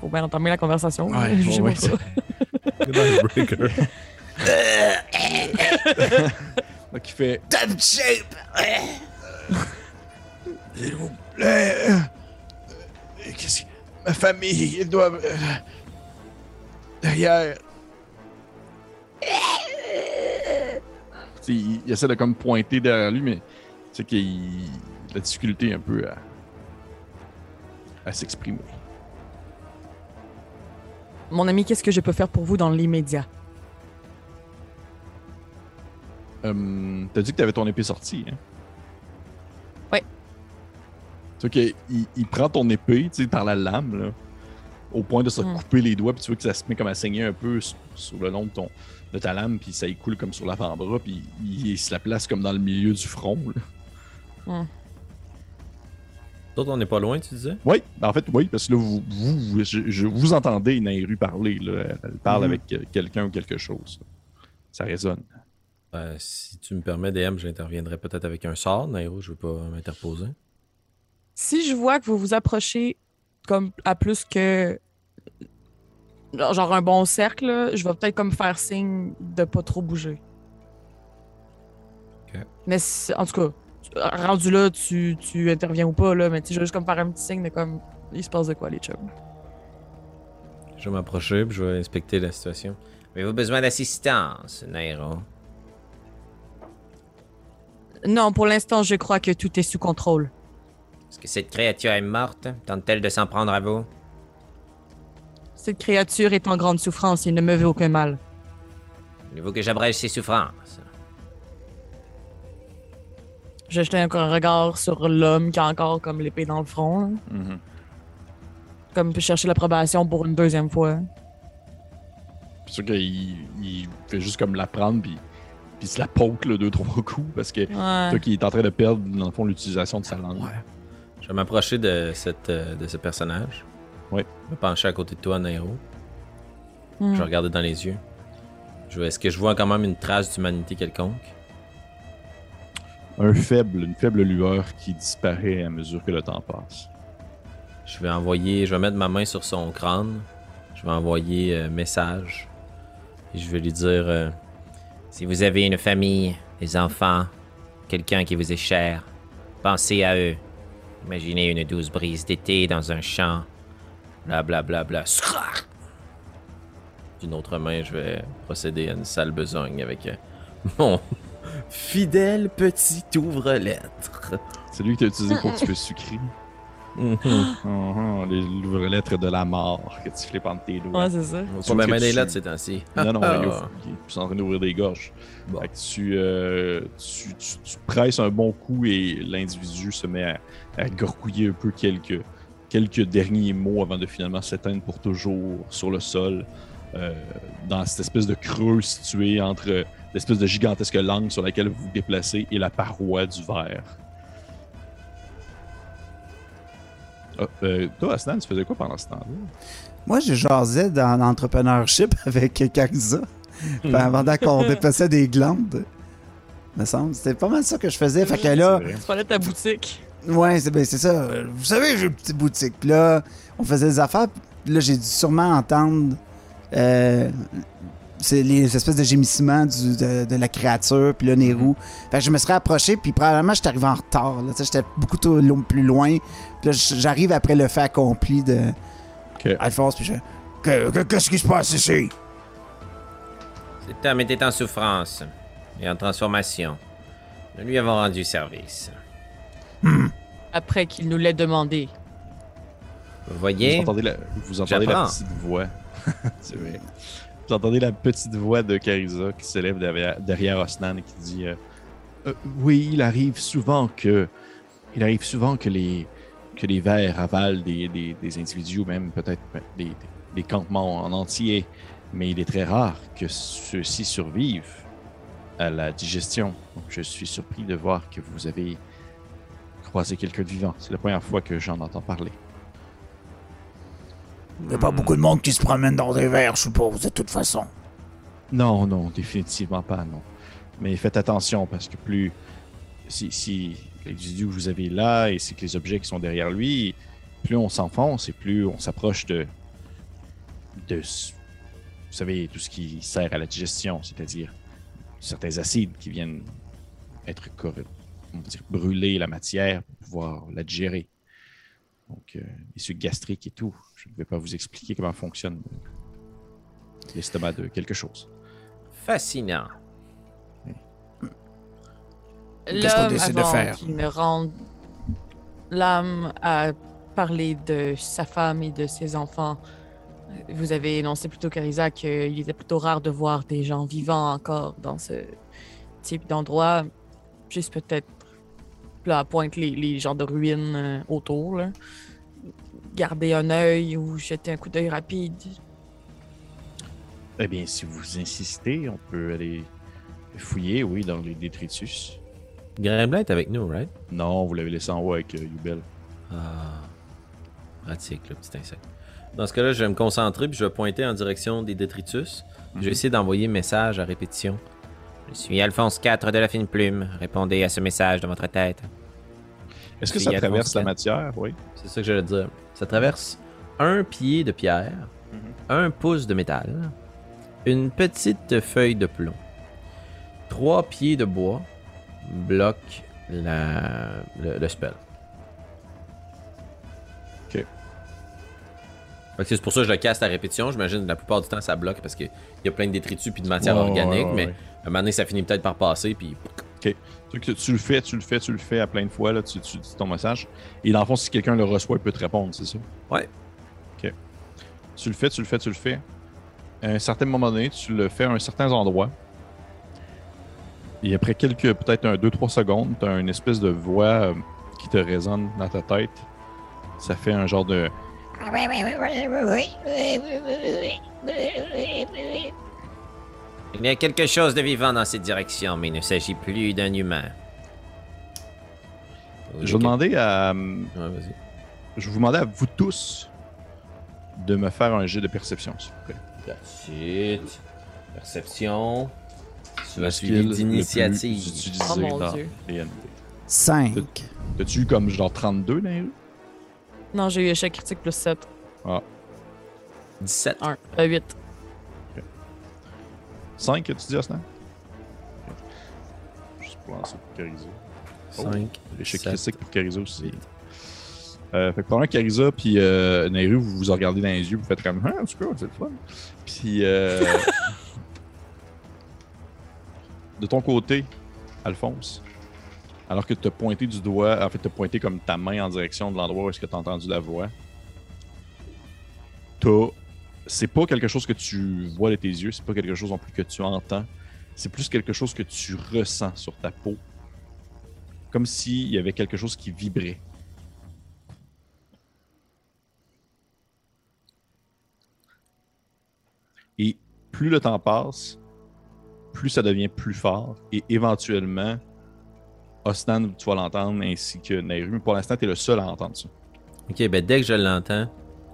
Faut bien entamer la conversation. Ouais, Jugez-moi ouais. Donc il fait Top shape! S'il vous plaît. euh, euh, Qu'est-ce que. Ma famille, ils doivent. euh, derrière. Sais, il, il essaie de comme pointer derrière lui, mais sais qu'il la difficulté un peu à, à s'exprimer. Mon ami, qu'est-ce que je peux faire pour vous dans l'immédiat? Hum, T'as dit que t'avais ton épée sortie, hein? Ouais. Tu qu'il il, il prend ton épée, tu sais, par la lame, là, au point de se Mm. couper les doigts, puis tu vois que ça se met comme à saigner un peu sur, sur le long de, ton, de ta lame, puis ça y coule comme sur l'avant-bras, puis il, il se la place comme dans le milieu du front, là. D'autres, on n'est pas loin, tu disais? Oui, en fait, oui, parce que là, vous, vous, je- je- vous entendez Nairu parler. Là. Elle- parle Mhm. avec quelqu'un ou quelque chose. Ça résonne. Euh, si tu me permets, DM, j'interviendrai peut-être avec un sort. Nairo, je veux pas m'interposer. Si je vois que vous vous approchez comme à plus que genre un bon cercle, là, je vais peut-être comme faire signe de pas trop bouger. Ok. Mais en tout cas, rendu là, tu, tu interviens ou pas, là, mais tu je vais juste comme faire un petit signe de comme il se passe de quoi, les chums. Je vais m'approcher puis je vais inspecter la situation. Avez-vous besoin d'assistance, Nairo? Non, pour l'instant, je crois que tout est sous contrôle. Est-ce que cette créature est morte? Tente-t-elle de s'en prendre à vous? Cette créature est en grande souffrance, il ne me veut aucun mal. Voulez-vous que j'abrège ses souffrances? Je jetais encore un regard sur l'homme qui a encore comme l'épée dans le front, là. Mhm. comme chercher l'approbation pour une deuxième fois. C'est sûr qu'il il fait juste comme la prendre, puis, puis il se la poke là, deux, trois coups, parce que Ouais. toi qui est en train de perdre, dans le fond, l'utilisation de sa langue. Je vais m'approcher de, cette, euh, de ce personnage. Ouais. Me pencher à côté de toi, Nairo. Hmm. Je vais regarder dans les yeux. Je vais- Est-ce que je vois quand même une trace d'humanité quelconque? Un faible, une faible lueur qui disparaît à mesure que le temps passe. Je vais envoyer, je vais mettre ma main sur son crâne. Je vais envoyer euh, message. Et je vais lui dire euh, Si vous avez une famille, des enfants, quelqu'un qui vous est cher, pensez à eux. Imaginez une douce brise d'été dans un champ. Bla bla bla bla. D'une autre main, je vais procéder à une sale besogne avec euh, mon fidèle petit ouvre-lettre. C'est lui que tu as utilisé pour tuer sucré. Mhm. Mhm, les l'ouvre-lettre de la mort que tu flippes entre tes doigts. Ouais, c'est ça. Pas ma main que des tu- lettres ces temps-ci. Non, non, Ah. il est en train d'ouvrir des gorges. Bon. Fait que tu, euh, tu, tu- tu presses un bon coup et l'individu se met à, à gorgouiller un peu quelques, quelques derniers mots avant de finalement s'éteindre pour toujours sur le sol, euh, dans cette espèce de creux situé entre l'espèce de gigantesque langue sur laquelle vous vous déplacez et la paroi du verre. Ah, euh, toi, Asnan, tu faisais quoi pendant ce temps-là? Moi, je jasais dans l'entrepreneurship avec Carissa pendant qu'on dépassait des glandes. Me semble. C'était pas mal ça que je faisais. Fait que là. Tu parlais de ta boutique. Ouais, c'est ben, c'est ça. Vous savez, j'ai une petite boutique. Puis là, on faisait des affaires. Puis là, j'ai dû sûrement entendre euh, c'est les espèces de gémissements du- de, de la créature. Puis là, Nérou. Fait que je me serais approché. Puis probablement, j'étais arrivé en retard. J'étais beaucoup trop plus loin. Puis là, j'arrive après le fait accompli de. Alphonse. Puis je fais, Que- que- Qu'est-ce qui se passe ici? Cet homme était en souffrance et en transformation. Nous lui avons rendu service. Après qu'il nous l'ait demandé. Vous Vous voyez? entendez la, vous entendez la petite voix. Vrai. Vous entendez la petite voix de Carissa qui s'élève derrière, derrière Osnan et qui dit euh, Euh, Oui, il arrive souvent que. Il arrive souvent que les, que les vers avalent des, des, des individus ou même peut-être des, des- des campements en entier. Mais il est très rare que ceux-ci survivent à la digestion. Donc, je suis surpris de voir que vous avez croisé quelqu'un de vivant. C'est la première fois que j'en entends parler. Il n'y a pas beaucoup de monde qui se promène dans des verres, je suppose, de toute façon. Non, non, définitivement pas, non. Mais faites attention parce que plus. Si, si l'individu que vous avez là et c'est que les objets qui sont derrière lui, plus on s'enfonce et plus on s'approche de. de. Vous savez, tout ce qui sert à la digestion, c'est-à-dire certains acides qui viennent être on va dire, brûler la matière pour pouvoir la digérer. Donc, euh, les sucs gastriques et tout. Je ne vais pas vous expliquer comment fonctionne l'estomac de quelque chose. Fascinant. Qu'est-ce qu'on décide de avant faire? qu'il ne rende l'âme à parler de sa femme et de ses enfants. Vous avez énoncé plutôt, Carissa, qu'il était plutôt rare de voir des gens vivants encore dans ce type d'endroit. Juste peut-être là, à pointe les, les genres de ruines euh, autour. là. Garder un œil ou jeter un coup d'œil rapide. Eh bien, si vous insistez, on peut aller fouiller, oui, dans les détritus. Gremlin est avec nous, right? Non, vous l'avez laissé en haut avec euh, Yubel. Ah. Pratique, le petit insecte. Dans ce cas-là, je vais me concentrer puis je vais pointer en direction des détritus. Je vais essayer d'envoyer message à répétition. Je suis Alphonse IV de la fine plume. Répondez à ce message dans votre tête. Est-ce que ça traverse la matière? Oui. C'est ça que j'allais dire. Ça traverse un pied de pierre, un pouce de métal, une petite feuille de plomb, trois pieds de bois bloquent la, le, le spell. Ok. C'est pour ça que je le casse à répétition. J'imagine que la plupart du temps ça bloque parce qu'il y a plein de détritus puis de matière organique, ouais, mais ouais. Un moment donné ça finit peut-être par passer puis OK. Tu, le fais, tu le fais, tu le fais à plein de fois, là, tu, tu dis ton message. Et dans le fond, si quelqu'un le reçoit, il peut te répondre, c'est ça? Ouais. OK. Tu le fais, tu le fais, tu le fais. À un certain moment donné, tu le fais à un certain endroit. Et après quelques, peut-être un 2-3 secondes, tu as une espèce de voix euh, qui te résonne dans ta tête. Ça fait un genre de. Il y a quelque chose de vivant dans cette direction, mais il ne s'agit plus d'un humain. Je vais demander à. Ouais, vas-y. Je vais vous demander à vous tous de me faire un jet de perception, s'il vous plaît. That's it. Perception. Tu vas suivre d'initiative. Oh mon dans Dieu. les ND. 5. T'as-tu eu comme genre 32 dans les rues? Non, j'ai eu échec critique plus 7. Ah. 17. 1. Euh, 8. 5 que tu dis, Aslan? Juste pour lancer pour Carissa. 5. L'échec critique pour Carissa aussi. Euh, fait que pendant que Carissa puis euh, Nairu, vous vous regardez dans les yeux, vous faites comme Ah, en tout cas, c'est le fun. Puis euh, de ton côté, Alphonse, alors que tu as pointé du doigt, en fait, tu as pointé comme ta main en direction de l'endroit où est-ce que tu as entendu la voix, t'as. C'est pas quelque chose que tu vois de tes yeux, c'est pas quelque chose non plus que tu entends, c'est plus quelque chose que tu ressens sur ta peau. Comme s'il y avait quelque chose qui vibrait. Et plus le temps passe, plus ça devient plus fort. Et éventuellement, Ostan, tu vas l'entendre, ainsi que Nairu. Mais pour l'instant, tu es le seul à entendre ça. Ok, ben dès que je l'entends,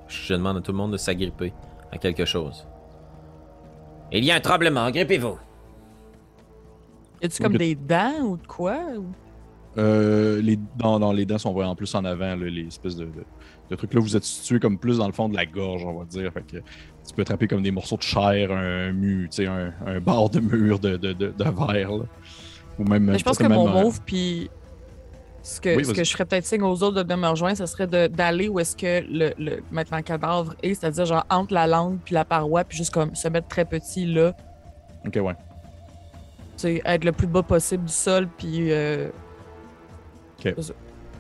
je demande à tout le monde de s'agripper à quelque chose. Il y a un tremblement, grippez-vous. Y a-tu comme des dents ou de quoi? ou- Euh, les, dans les dents sont vraiment plus en avant, là, les espèces de, de, de trucs là. Vous êtes situé comme plus dans le fond de la gorge, on va dire. Fait que tu peux attraper comme des morceaux de chair, un mur, un, un bord de mur de, de, de, de verre. là. Ou même. Mais je pense que mon move, puis ce que, Oui, ce que je ferais peut-être signe aux autres de, me rejoindre, ce serait de- d'aller où est-ce que le, le maintenant cadavre est, c'est-à-dire genre entre la langue puis la paroi, puis juste comme se mettre très petit là, Ok, ouais. tu sais, être le plus bas possible du sol, puis euh,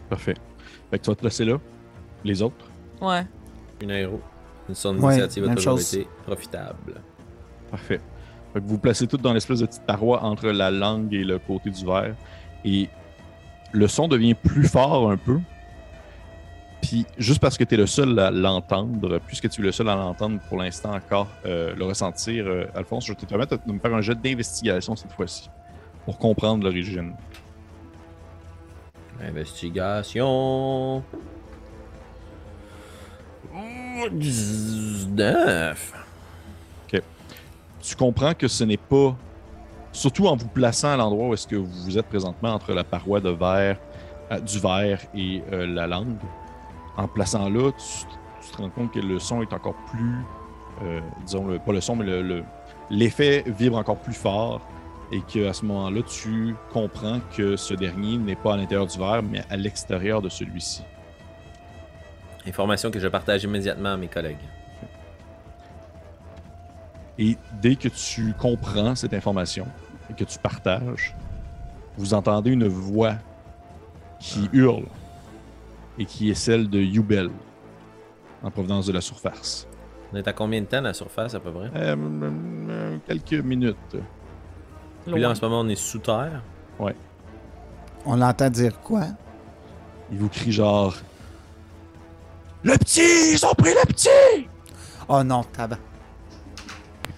Parfait. Fait que tu vas te laisser là. Les autres. ouais. Une aéro. Une sonde Ouais, d'initiative a même toujours chose. été profitable. Parfait. Fait que vous vous placez toutes dans l'espèce de petite paroi entre la langue et le côté du verre. Et le son devient plus fort un peu. Puis juste parce que tu es le seul à l'entendre, puisque tu es le seul à l'entendre pour l'instant encore, euh, le ressentir, euh, Alphonse, je vais te permettre de me faire un jet d'investigation cette fois-ci. Pour comprendre l'origine. Investigation. Ouh, 19. tu comprends que ce n'est pas. Surtout en vous plaçant à l'endroit où est-ce que vous êtes présentement entre la paroi de verre, euh, du verre et euh, la langue. En plaçant là, tu, tu te rends compte que le son est encore plus. euh, disons, le- pas le son, mais le- le- l'effet vibre encore plus fort. Et qu'à ce moment-là, tu comprends que ce dernier n'est pas à l'intérieur du verre, mais à l'extérieur de celui-ci. Information que je partage immédiatement à mes collègues. Et dès que tu comprends cette information et que tu partages, vous entendez une voix qui hurle et qui est celle de Yubel en provenance de la surface. On est à combien de temps la surface à peu près? Euh, euh, quelques minutes. Puis là, en ce moment, on est sous terre. On l'entend dire quoi? Il vous crie genre Le petit Ils ont pris le petit Oh non, tabac.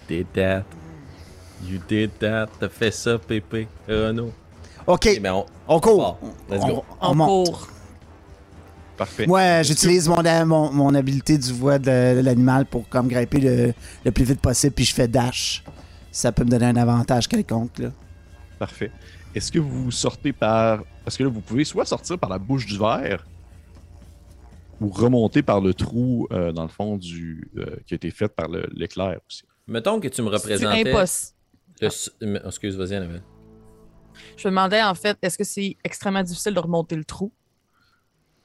Did that. You did that. T'as fait ça, Pépé. Renaud. OK, Eh ben, on... on court. Bon, let's go. On, on En monte. cours. Parfait. Moi, j'utilise mon, mon, mon habileté du voix de, de l'animal pour comme grimper le, le plus vite possible, puis je fais dash. Ça peut me donner un avantage quelconque. Là. Parfait. Est-ce que vous sortez par. Parce que là, vous pouvez soit sortir par la bouche du verre ou remonter par le trou, euh, dans le fond, du euh, qui a été fait par le- l'éclair aussi? Mettons que tu me C'est représentais. Le Excuse, vas-y, Annabelle. Je me demandais, en fait, est-ce que c'est extrêmement difficile de remonter le trou?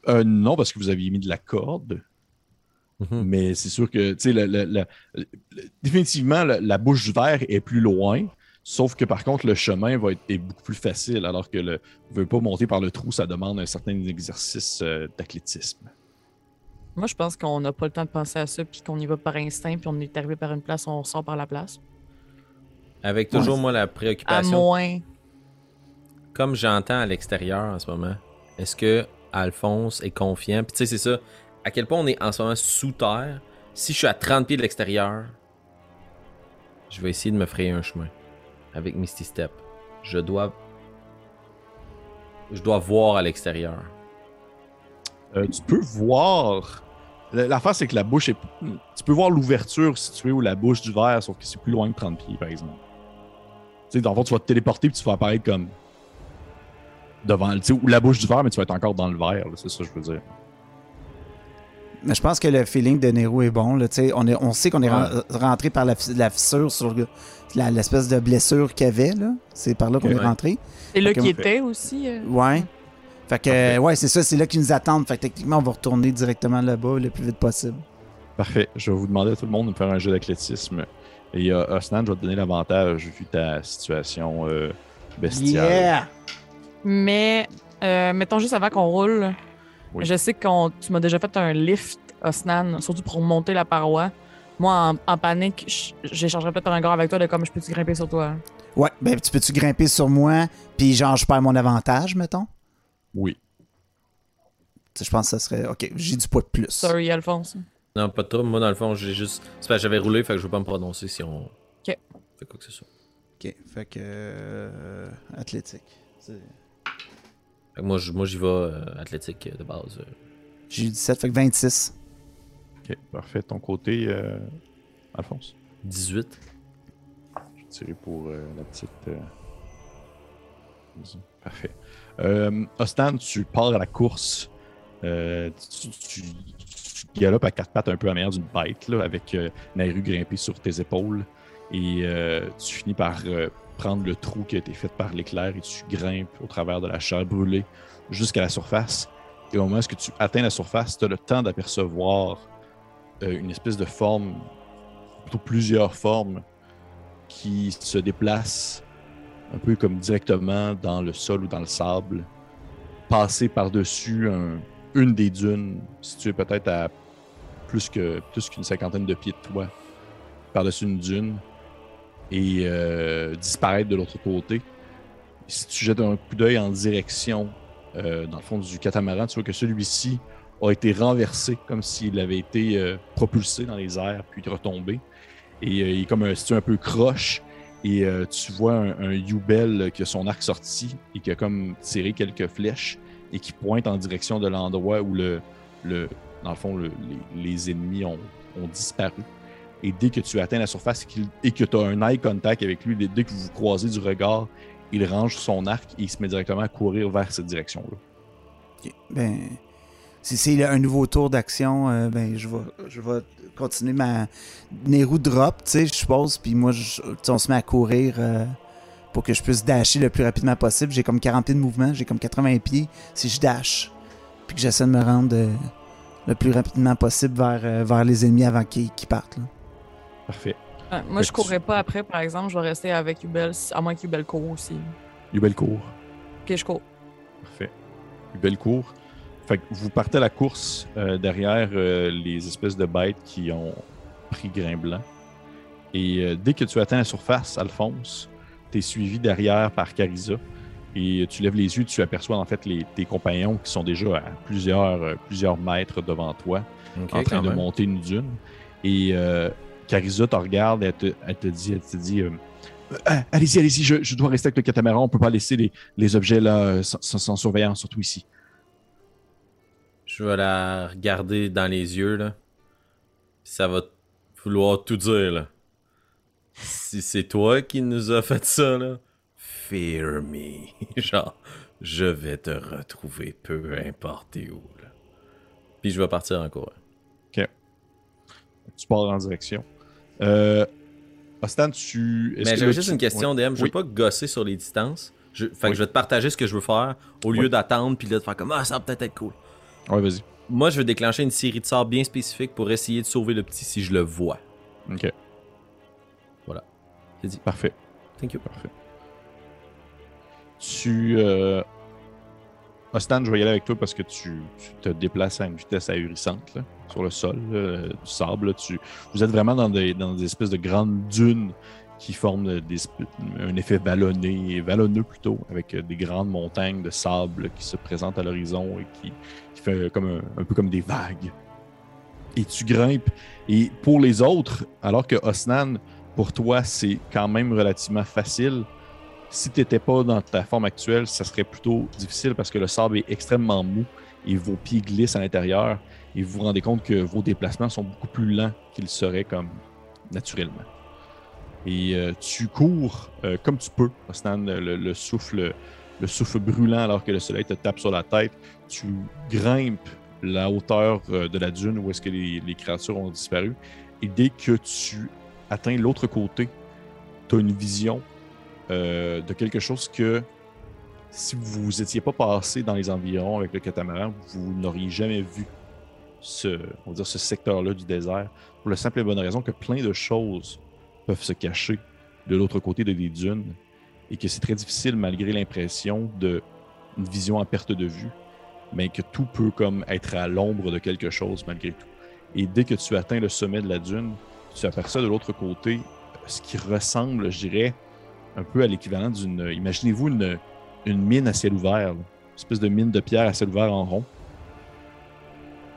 Euh, non, parce que vous aviez mis de la corde. Mhm. Mais c'est sûr que, tu sais, définitivement, la, la bouche du verre est plus loin. Sauf que par contre, le chemin va être est beaucoup plus facile, alors que le ne veut pas monter par le trou, ça demande un certain exercice euh, d'athlétisme. Moi, je pense qu'on n'a pas le temps de penser à ça, puis qu'on y va par instinct, puis on est arrivé par une place, on sort par la place. Avec toujours, Ouais. moi, la À préoccupation. moins. Comme j'entends à l'extérieur en ce moment, est-ce que Alphonse est confiant? Puis tu sais, c'est ça. À quel point on est en ce moment sous terre? Si je suis à 30 pieds de l'extérieur, je vais essayer de me frayer un chemin avec Misty Step. Je dois. Je dois voir à l'extérieur. Euh, tu peux voir. la- L'affaire, c'est que la bouche est. Tu peux voir l'ouverture située où la bouche du verre, sauf que c'est plus loin que 30 pieds, par exemple. Tu sais, dans le fond, tu vas te téléporter puis tu vas apparaître comme. Devant. Tu sais, ou la bouche du verre, mais tu vas être encore dans le verre, c'est ça que je veux dire. Mais je pense que le feeling de Nero est bon. Là, on, est, on sait qu'on est Ouais. rentré par la, fi- la fissure sur l'espèce de blessure qu'il y avait. là. C'est par là qu'on est rentré. C'est là qu'il était aussi. euh. Ouais. Fait que, Parfait. ouais, c'est ça, c'est là qu'ils nous attendent. Fait que techniquement, on va retourner directement là-bas le plus vite possible. Parfait. Je vais vous demander à tout le monde de me faire un jeu d'athlétisme. Et euh, Osnan, je vais te donner l'avantage vu ta situation euh, bestiale. Mais, euh, mettons juste avant qu'on roule, Oui. je sais que tu m'as déjà fait un lift, Osnan, surtout pour monter la paroi. Moi, en, en panique, j'échangerais peut-être un regard avec toi de comme je peux-tu grimper sur toi? Ouais, ben tu peux-tu grimper sur moi, puis genre je perds mon avantage, mettons? Oui. Tu sais, Je pense que ça serait. Ok, j'ai du poids de plus. Sorry, Alphonse. Non, pas de trouble. Moi, dans le fond, j'ai juste. C'est j'avais roulé, fait que je veux pas me prononcer si on. Ok. Fait quoi que ce soit. Ok, fait que. euh, athlétique. Fait que moi, je- moi, j'y vais euh, athlétique de base. euh. J'ai eu 17, fait que 26. Ok, parfait. Ton côté, euh, Alphonse? 18. Je vais tirer pour euh, la petite. euh. Parfait. Euh, Ostan, tu pars à la course. Euh, tu, tu, tu galopes à quatre pattes un peu en manière d'une bête, là, avec euh, Nairu grimpé sur tes épaules. Et euh, tu finis par euh, prendre le trou qui a été fait par l'éclair et tu grimpes au travers de la chair brûlée jusqu'à la surface. Et au moment où tu atteins la surface, tu as le temps d'apercevoir euh, une espèce de forme, plutôt plusieurs formes, qui se déplacent un peu comme directement dans le sol ou dans le sable, passer par-dessus un- une des dunes, située peut-être à plus que qu'une cinquantaine de pieds de toi, par-dessus une dune, et euh, disparaître de l'autre côté. Si tu jettes un coup d'œil en direction, euh, dans le fond du catamaran, tu vois que celui-ci a été renversé comme s'il avait été euh, propulsé dans les airs puis retombé. Et il est comme un, c'est un peu croche. Et tu vois un, un qui a son arc sorti et qui a comme tiré quelques flèches et qui pointe en direction de l'endroit où le, le dans le fond, le- les, ennemis ont, ont disparu. Et dès que tu atteins la surface et, que tu as un eye contact avec lui, dès- que vous vous croisez du regard, il range son arc et il se met directement à courir vers cette direction-là. Ben. Si c'est un nouveau tour d'action, euh, ben je vais, je vais continuer ma Nero drop, tu sais, je suppose, puis moi, on se met à courir euh, pour que je puisse dasher le plus rapidement possible. J'ai comme 40 pieds de mouvement, j'ai comme 80 pieds si je dash, puis que j'essaie de me rendre euh, le plus rapidement possible vers, euh, vers les ennemis avant qu'ils partent. là. Parfait. Ouais, moi, Fait je tu- courrais pas après, par exemple. Je vais rester avec Ubel, à moins qu'Ubel court aussi. Yubel court. Ok, je cours. Parfait. Belle cour. Fait que vous partez à la course euh, derrière euh, les espèces de bêtes qui ont pris grain blanc. Et euh, dès que tu atteins la surface, Alphonse, tu es suivi derrière par Carisa. Et tu lèves les yeux, tu aperçois en fait les, tes compagnons qui sont déjà à plusieurs, euh, plusieurs mètres devant toi, en train de même. monter une dune. Et euh, Carisa te regarde, elle te, elle te dit, elle te dit euh, Ah, allez-y, allez-y, je, je dois rester avec le catamaran, on peut pas laisser les, les objets là euh, sans, sans- sans surveillance, surtout ici. Je vais la regarder dans les yeux, là. Ça va vouloir tout dire, là. Si c'est toi qui nous as fait ça, là, fear me. Genre, je vais te retrouver peu importe où, là. Puis je vais partir en courant. Tu pars en direction. Euh, Ostan, tu. Mais j'avais juste tu- une question. DM. Je Oui. veux pas gosser sur les distances. Je... Fait que je vais te partager ce que je veux faire au lieu d'attendre puis là de faire comme Ah, ça va peut-être être cool. Ouais, vas-y. Moi, je veux déclencher une série de sorts bien spécifiques pour essayer de sauver le petit si je le vois. Ok. C'est dit. Parfait. Thank you. Parfait. Tu. Euh... Ostan, je vais y aller avec toi parce que tu, tu te déplaces à une vitesse ahurissante là, sur le sol, là, du sable. là. Tu, vous êtes vraiment dans des, dans des espèces de grandes dunes qui forment des, un effet vallonné, vallonneux plutôt, avec euh, des grandes montagnes de sable qui se présentent à l'horizon et qui, qui fait comme un, un peu comme des vagues. Et tu grimpes. Et pour les autres, alors que Osnan, pour toi, c'est quand même relativement facile. Si tu n'étais pas dans ta forme actuelle, ça serait plutôt difficile parce que le sable est extrêmement mou et vos pieds glissent à l'intérieur et vous vous rendez compte que vos déplacements sont beaucoup plus lents qu'ils seraient comme naturellement. Et euh, tu cours euh, comme tu peux, Osnan, le, le souffle, le souffle brûlant alors que le soleil te tape sur la tête. Tu grimpes la hauteur euh, de la dune où est-ce que les, les créatures ont disparu. Et dès que tu atteins l'autre côté, tu as une vision euh, de quelque chose que si vous étiez pas passé dans les environs avec le catamaran, vous n'auriez jamais vu ce, secteur-là du désert. Pour la simple et bonne raison que plein de choses peuvent se cacher de l'autre côté de des dunes et que c'est très difficile malgré l'impression de vision à perte de vue, mais que tout peut comme être à l'ombre de quelque chose malgré tout. Et dès que tu atteins le sommet de la dune, tu aperçois de l'autre côté ce qui ressemble, je dirais, un peu à l'équivalent d'une. Imaginez-vous une, mine à ciel ouvert, une espèce de mine de pierre à ciel ouvert en rond.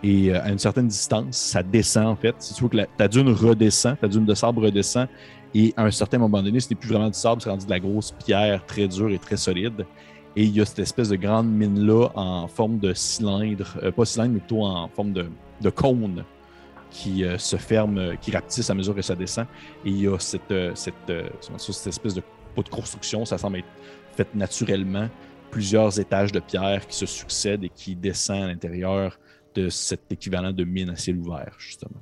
Et euh, à une certaine distance, ça descend en fait. Si tu vois que la- ta dune redescend, ta dune de sable redescend, et à un certain moment donné, ce n'est plus vraiment du sable, c'est rendu de la grosse pierre très dure et très solide. Et il y a cette espèce de grande mine-là en forme de cylindre, euh, pas cylindre, mais plutôt en forme de cône qui euh, se ferme, euh, qui rapetisse à mesure que ça descend. Et il y a cette, euh, cette, espèce de, pas de construction, ça semble être fait naturellement, plusieurs étages de pierre qui se succèdent et qui descendent à l'intérieur de cet équivalent de mine à ciel ouvert, justement.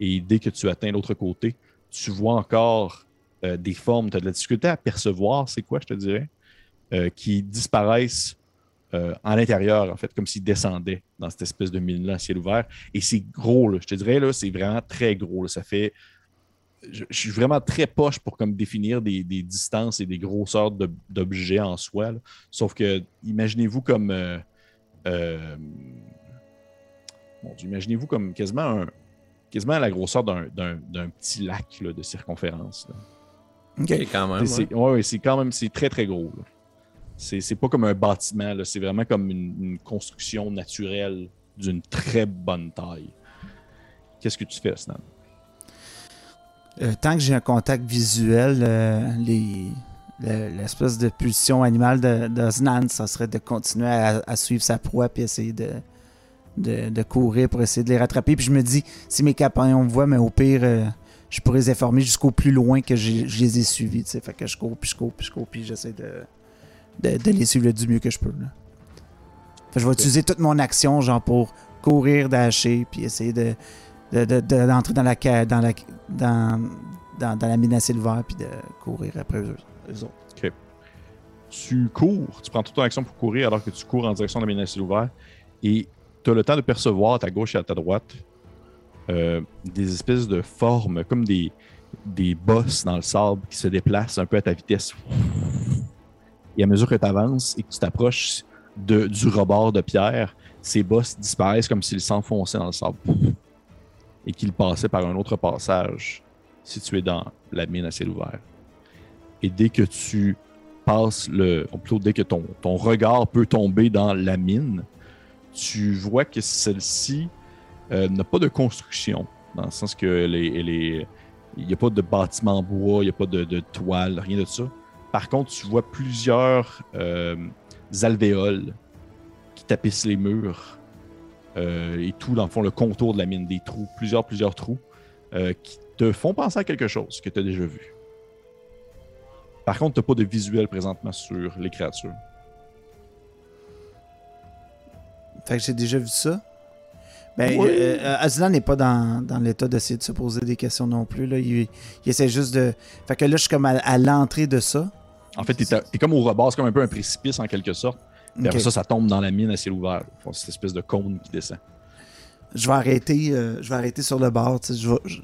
Et dès que tu atteins l'autre côté, tu vois encore des formes, tu as de la difficulté à percevoir, c'est quoi, je te dirais, qui disparaissent euh, en l'intérieur, en fait, comme s'ils descendaient dans cette espèce de mine-là à ciel ouvert. Et c'est gros, là, je te dirais, là, c'est vraiment très gros. là. Ça fait. Je, je suis vraiment très poche pour comme définir des, des distances et des grosseurs de- d'objets en soi. là. Sauf que, imaginez-vous comme. euh, euh, mon Dieu, imaginez-vous comme quasiment, un, quasiment la grosseur d'un- d'un d'un petit lac là, de circonférence. là. OK. Quand même. C'est- ouais. c'est ouais, ouais, c'est quand même c'est très très gros. là. C'est pas comme un bâtiment, c'est vraiment comme une, construction naturelle d'une très bonne taille. Qu'est-ce que tu fais, Snan? Euh, tant que j'ai un contact visuel, euh, les- le- l'espèce de pulsion animale de, de ça serait de continuer à, suivre sa proie puis essayer de, de, courir pour essayer de les rattraper. Puis je me dis, si mes compagnons me voient, mais au pire, euh, je pourrais les informer jusqu'au plus loin que je les ai suivis. Fait que je cours, puis je cours, puis je cours, puis j'essaie de, les suivre du mieux que je peux. là. Fait que je vais utiliser toute mon action, genre pour courir, dasher, puis essayer de de- de- de- d'entrer dans la dans la dans, dans, dans la mine à silver puis de courir après eux, eux autres. Tu cours, tu prends toute ton action pour courir alors que tu cours en direction de la mine à ciel ouvert et tu as le temps de percevoir à ta gauche et à ta droite euh, des espèces de formes, comme des, des bosses dans le sable qui se déplacent un peu à ta vitesse. Et à mesure que tu avances et que tu t'approches de- du rebord de pierre, ces bosses disparaissent comme s'ils s'enfonçaient dans le sable et qu'ils passaient par un autre passage situé dans la mine à ciel ouvert. Et dès que tu passes le. ou plutôt dès que ton, ton regard peut tomber dans la mine, tu vois que celle-ci euh, n'a pas de construction. Dans le sens que elle est- il n'y a pas de bâtiment en bois, il n'y a pas de, de toile, rien de ça. Par contre, tu vois plusieurs euh, alvéoles qui tapissent les murs euh, et tout, dans le fond, le contour de la mine, des trous, plusieurs, plusieurs trous, euh, qui te font penser à quelque chose que tu as déjà vu. Par contre, tu n'as pas de visuel présentement sur les créatures. Fait que j'ai déjà vu ça. Ben, Oui. euh, Aslan n'est pas dans, dans l'état d'essayer de se poser des questions non plus. Là. Il, il essaie juste de. Fait que là, je suis comme à, à l'entrée de ça. En fait, tu es, comme au rebord, c'est comme un peu un précipice en quelque sorte. Puis après ça, ça tombe dans la mine à ciel ouvert. Font cette espèce de cône qui descend. Je vais arrêter, euh, je vais arrêter sur le bord. Je, vais- je,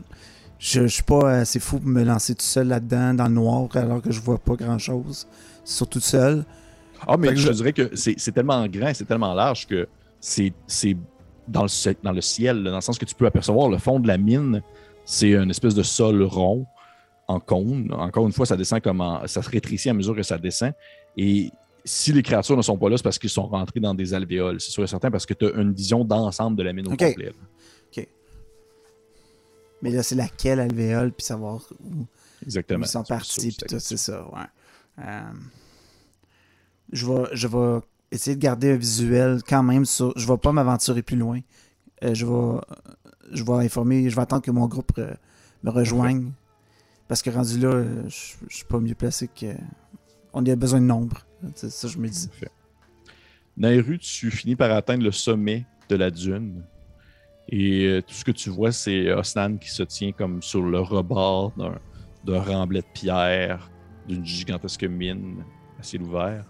je, je suis pas assez fou pour me lancer tout seul là-dedans, dans le noir, alors que je vois pas grand-chose. Surtout seul. Ah, mais je je- dirais que c'est tellement grand, c'est tellement large que c'est dans le, dans le ciel, dans le sens que tu peux apercevoir le fond de la mine. C'est une espèce de sol rond en cône. Encore une fois, ça descend comme en- ça se rétrécit à mesure que ça descend. Et si les créatures ne sont pas là, c'est parce qu'ils sont rentrés dans des alvéoles. C'est sûr et certain parce que tu as une vision d'ensemble de la mine au Ok. complet. là. Mais là, c'est laquelle alvéole, puis savoir où, Exactement. ils sont partis, puis tout, c'est ça, ouais. Euh, je, vais, je vais essayer de garder un visuel quand même sur. Je vais pas m'aventurer plus loin. Euh, je vais. Je vais informer. Je vais attendre que mon groupe euh, me rejoigne. Parce que rendu là, euh, je suis pas mieux placé que. On a besoin de nombre. Ça je me dis. Nairu, tu finis par atteindre le sommet de la dune. Et euh, tout ce que tu vois, c'est Osnan qui se tient comme sur le rebord d'un, d'un remblai de pierre, d'une gigantesque mine à ciel ouvert.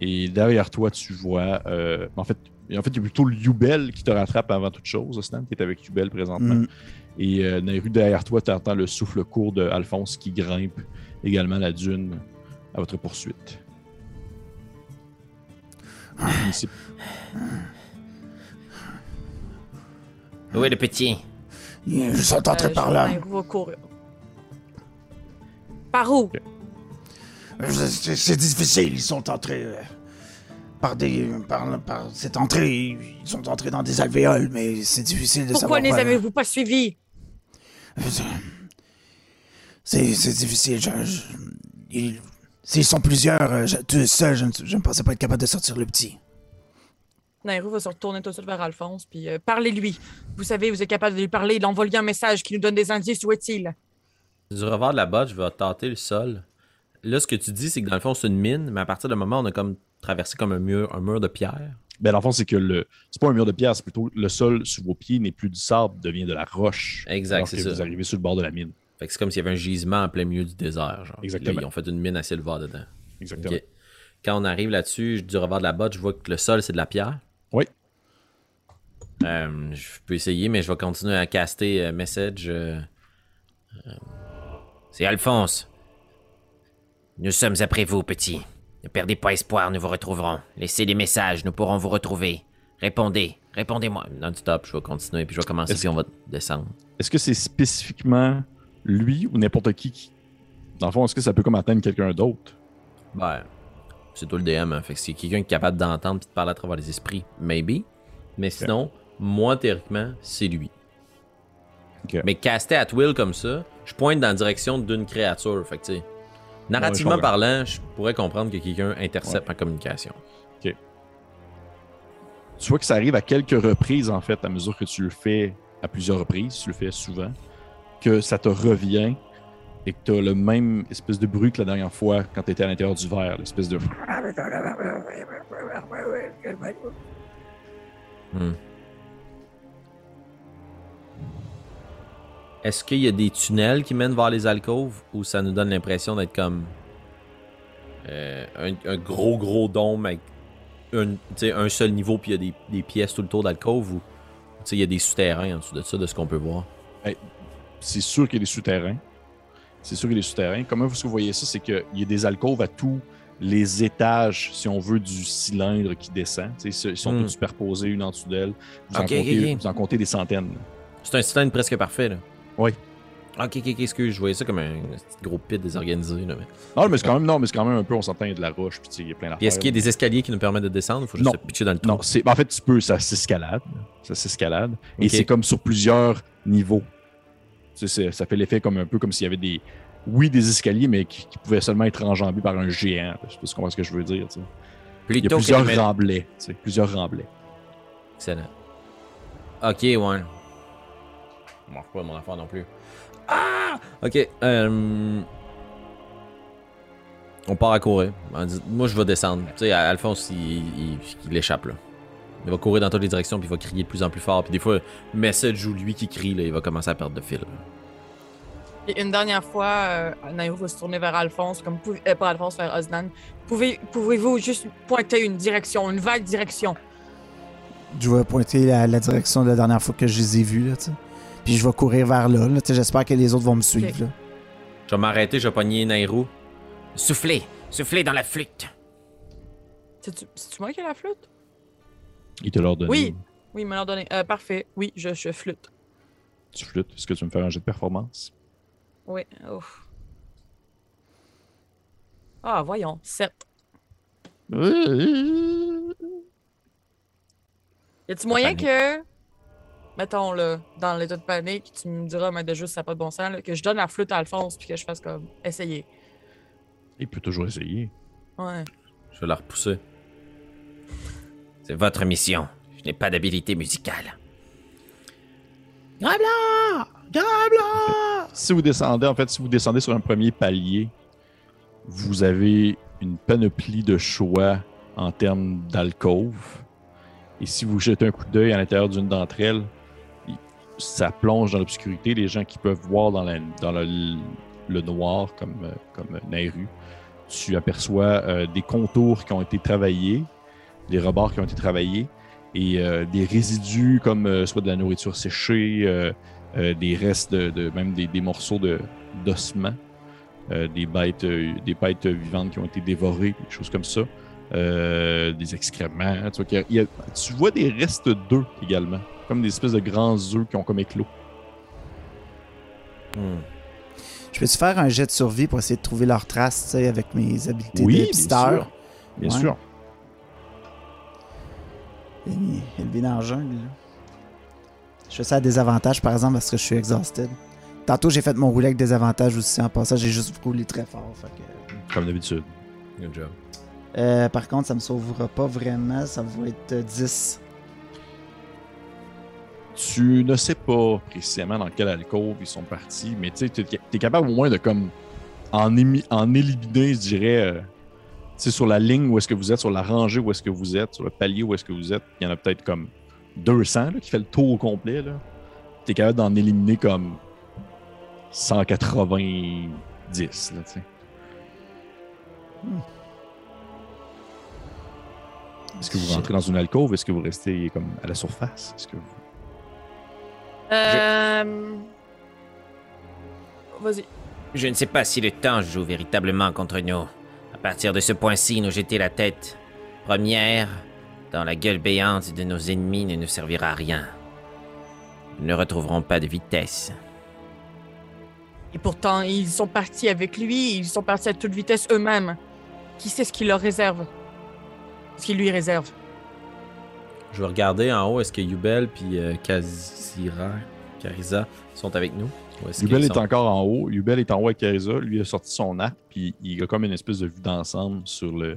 Et derrière toi, tu vois. euh, en fait, en fait, il y a plutôt le Yubel qui te rattrape avant toute chose, Osnan, qui est avec Yubel présentement. Mm. Et euh, Nairu, derrière toi, tu entends le souffle court de Alphonse qui grimpe également la dune à votre poursuite. Où est le petit? Ils sont entrés Euh, par là. Nairou va courir. Par où? C'est c'est difficile. Ils sont entrés par des. Par, par cette entrée. Ils sont entrés dans des alvéoles, mais c'est difficile de Pourquoi savoir. ne les avez-vous pas suivis? C'est c'est difficile. Je, je- ils- S'ils sont plusieurs, euh, je, tout seul, je, ne- je ne pensais pas être capable de sortir le petit. Nairou va se retourner tout de suite vers Alphonse, puis euh, parlez-lui. Vous savez, vous êtes capable de lui parler, d'envoyer un message qui nous donne des indices. Où est-il? Du revers de la botte, je vais tâter le sol. Là, ce que tu dis, c'est que dans le fond, c'est une mine, mais à partir du moment où on a comme traversé comme un mur, un mur de pierre? Ben, dans le fond, c'est que le. C'est pas un mur de pierre, c'est plutôt le sol sous vos pieds n'est plus du sable, devient de la roche. Exact, c'est ça. Vous arrivez sur le bord de la mine. Fait que c'est comme s'il y avait un gisement en plein milieu du désert. Genre. Exactement. Là, ils ont fait une mine à ouvert dedans. Exactement. Quand on arrive là-dessus, du revers de la botte, je vois que le sol, c'est de la pierre. Oui. Euh, je peux essayer, mais je vais continuer à caster euh, message. euh, C'est Alphonse. Nous sommes après vous, petit. Ne perdez pas espoir, nous vous retrouverons. Laissez des messages, nous pourrons vous retrouver. Répondez, répondez-moi. non-stop, je vais continuer, puis je vais commencer, puis on va descendre. Est-ce que c'est spécifiquement lui ou n'importe qui qui. Dans le fond, est-ce que ça peut comme atteindre quelqu'un d'autre? Ben, c'est toi le DM, hein, fait que c'est quelqu'un qui est capable d'entendre et de parler à travers les esprits, maybe. Mais sinon, moi, théoriquement, c'est lui. Mais casté at will comme ça, je pointe dans la direction d'une créature. Fait que, tu sais, narrativement Ouais, parlant, je pourrais comprendre que quelqu'un intercepte en communication. Tu vois que ça arrive à quelques reprises, en fait, à mesure que tu le fais à plusieurs reprises, tu le fais souvent, que ça te revient et que tu as le même espèce de bruit que la dernière fois quand tu étais à l'intérieur du verre, l'espèce de. Hmm. Est-ce qu'il y a des tunnels qui mènent vers les alcôves ou ça nous donne l'impression d'être comme euh, un, un gros gros dôme avec un, seul niveau puis il y a des, des pièces tout le tour d'alcôve ou il y a des souterrains en dessous de ça de ce qu'on peut voir? C'est sûr qu'il y a des souterrains. C'est sûr qu'il y a des souterrains. Comment vous voyez ça? C'est qu'il y a des alcôves à tous les étages, si on veut, du cylindre qui descend. Ils sont Hmm. tous superposés une en dessous d'elle. Vous, vous en comptez des centaines. C'est un cylindre presque parfait là. Oui. Ok, ok, excuse, je voyais ça comme un, petit gros pit désorganisé là. Mais... Non, mais c'est quand même, non, mais c'est quand même un peu, on s'entend, de la roche, puis il y a plein d'affaires. Est-ce qu'il y a des escaliers qui nous permettent de descendre ou faut juste Non. se pitcher dans le trou? Non, c'est, en fait, tu peux, ça s'escalade. Ça s'escalade. Et c'est comme sur plusieurs niveaux. Tu sais, c'est- ça fait l'effet comme un peu comme s'il y avait des. Oui, des escaliers, mais qui, qui pouvaient seulement être enjambés par un géant. Je sais pas si tu comprends ce que je veux dire. tu sais. Il y a plusieurs remblais. tu sais, plusieurs remblais. Excellent. Ok, ouais. On marche pas mon affaire non plus. Ah! Ok, euh... On part à courir. Moi, je vais descendre. Tu sais, Alphonse, il, il, il échappe, là. Il va courir dans toutes les directions, puis il va crier de plus en plus fort. Puis des fois, Message ou lui qui crie, là, il va commencer à perdre de fil. Et une dernière fois, euh, Nairo va se tourner vers Alphonse, comme pouvez- euh, pas Alphonse, vers Osnan. Pouvez, pouvez-vous juste pointer une direction, une vague direction? Je vais pointer la, la direction de la dernière fois que je les ai vus, là, tu sais. Puis je vais courir vers là, là, J'espère que les autres vont me suivre, là. Je vais m'arrêter, je vais pogner Nairo. Soufflez, soufflez dans la flûte. C'est-tu moi qui ai la flûte? Il te l'a donné. Oui. Oui, il m'a leur donné. Euh, parfait. Oui, je, je flûte. Tu flûtes. Est-ce que tu veux me faire un jet de performance? Oui. Ouf. Ah, voyons. 7. Y a-tu moyen que, mettons, là, dans l'état de panique, tu me diras, mais de juste, ça n'a pas de bon sens, là, que je donne la flûte à Alphonse puis que je fasse comme essayer. Il peut toujours essayer. Ouais. Je vais la repousser. C'est votre mission. Je n'ai pas d'habilité musicale. Si vous descendez, en fait, si vous descendez sur un premier palier, vous avez une panoplie de choix en termes d'alcôve. Et si vous jetez un coup d'œil à l'intérieur d'une d'entre elles, ça plonge dans l'obscurité. Les gens qui peuvent voir dans, le, noir, comme, euh, comme Nairu, tu aperçois euh, des contours qui ont été travaillés, des rebords qui ont été travaillés, et euh, des résidus comme soit de la nourriture séchée, des restes, de, de- même des, morceaux de, d'ossements, euh, des, bêtes, des bêtes vivantes qui ont été dévorées, des choses comme ça, des excréments. Tu vois, tu vois des restes d'œufs également, comme des espèces de grands œufs qui ont comme éclos. Hmm. Je peux-tu faire un jet de survie pour essayer de trouver leurs traces, tu sais, avec mes habiletés Oui, de bien sûr. Bien Ouais. sûr. Élevé dans la jungle, là. Je fais ça à désavantage, par exemple, parce que je suis exhausted. Tantôt, j'ai fait mon roulet avec désavantage aussi. En passant, j'ai juste roulé très fort. fait que- Comme d'habitude. Good job. Euh, par contre, ça me sauvera pas vraiment. Ça va être euh, 10. Tu ne sais pas précisément dans quelle alcôve ils sont partis, mais tu es, capable au moins de comme en, émi- en éliminer, je dirais, euh, sur la ligne où est-ce que vous êtes, sur la rangée où est-ce que vous êtes, sur le palier où est-ce que vous êtes, il y en a peut-être comme 200 là, qui fait le tour au complet. Tu es capable d'en éliminer comme 190. Là, sais. Est-ce que vous rentrez dans une alcôve? Est-ce que vous restez comme à la surface? Est-ce que vous... Euh... Vas-y. Je ne sais pas si le temps joue véritablement contre nous. À partir de ce point-ci, nous jeter la tête première dans la gueule béante de nos ennemis ne nous servira à rien. Nous ne retrouverons pas de vitesse. Et pourtant, ils sont partis avec lui, ils sont partis à toute vitesse eux-mêmes. Qui sait ce qu'il leur réserve? Ce qu'il lui réserve? Je vais regarder en haut, est-ce que Yubel puis euh, Kazira, Kariza sont avec nous? Yubel est sont- encore en haut. Yubel est en haut avec Carissa. Lui a sorti son arc, puis il a comme une espèce de vue d'ensemble sur le.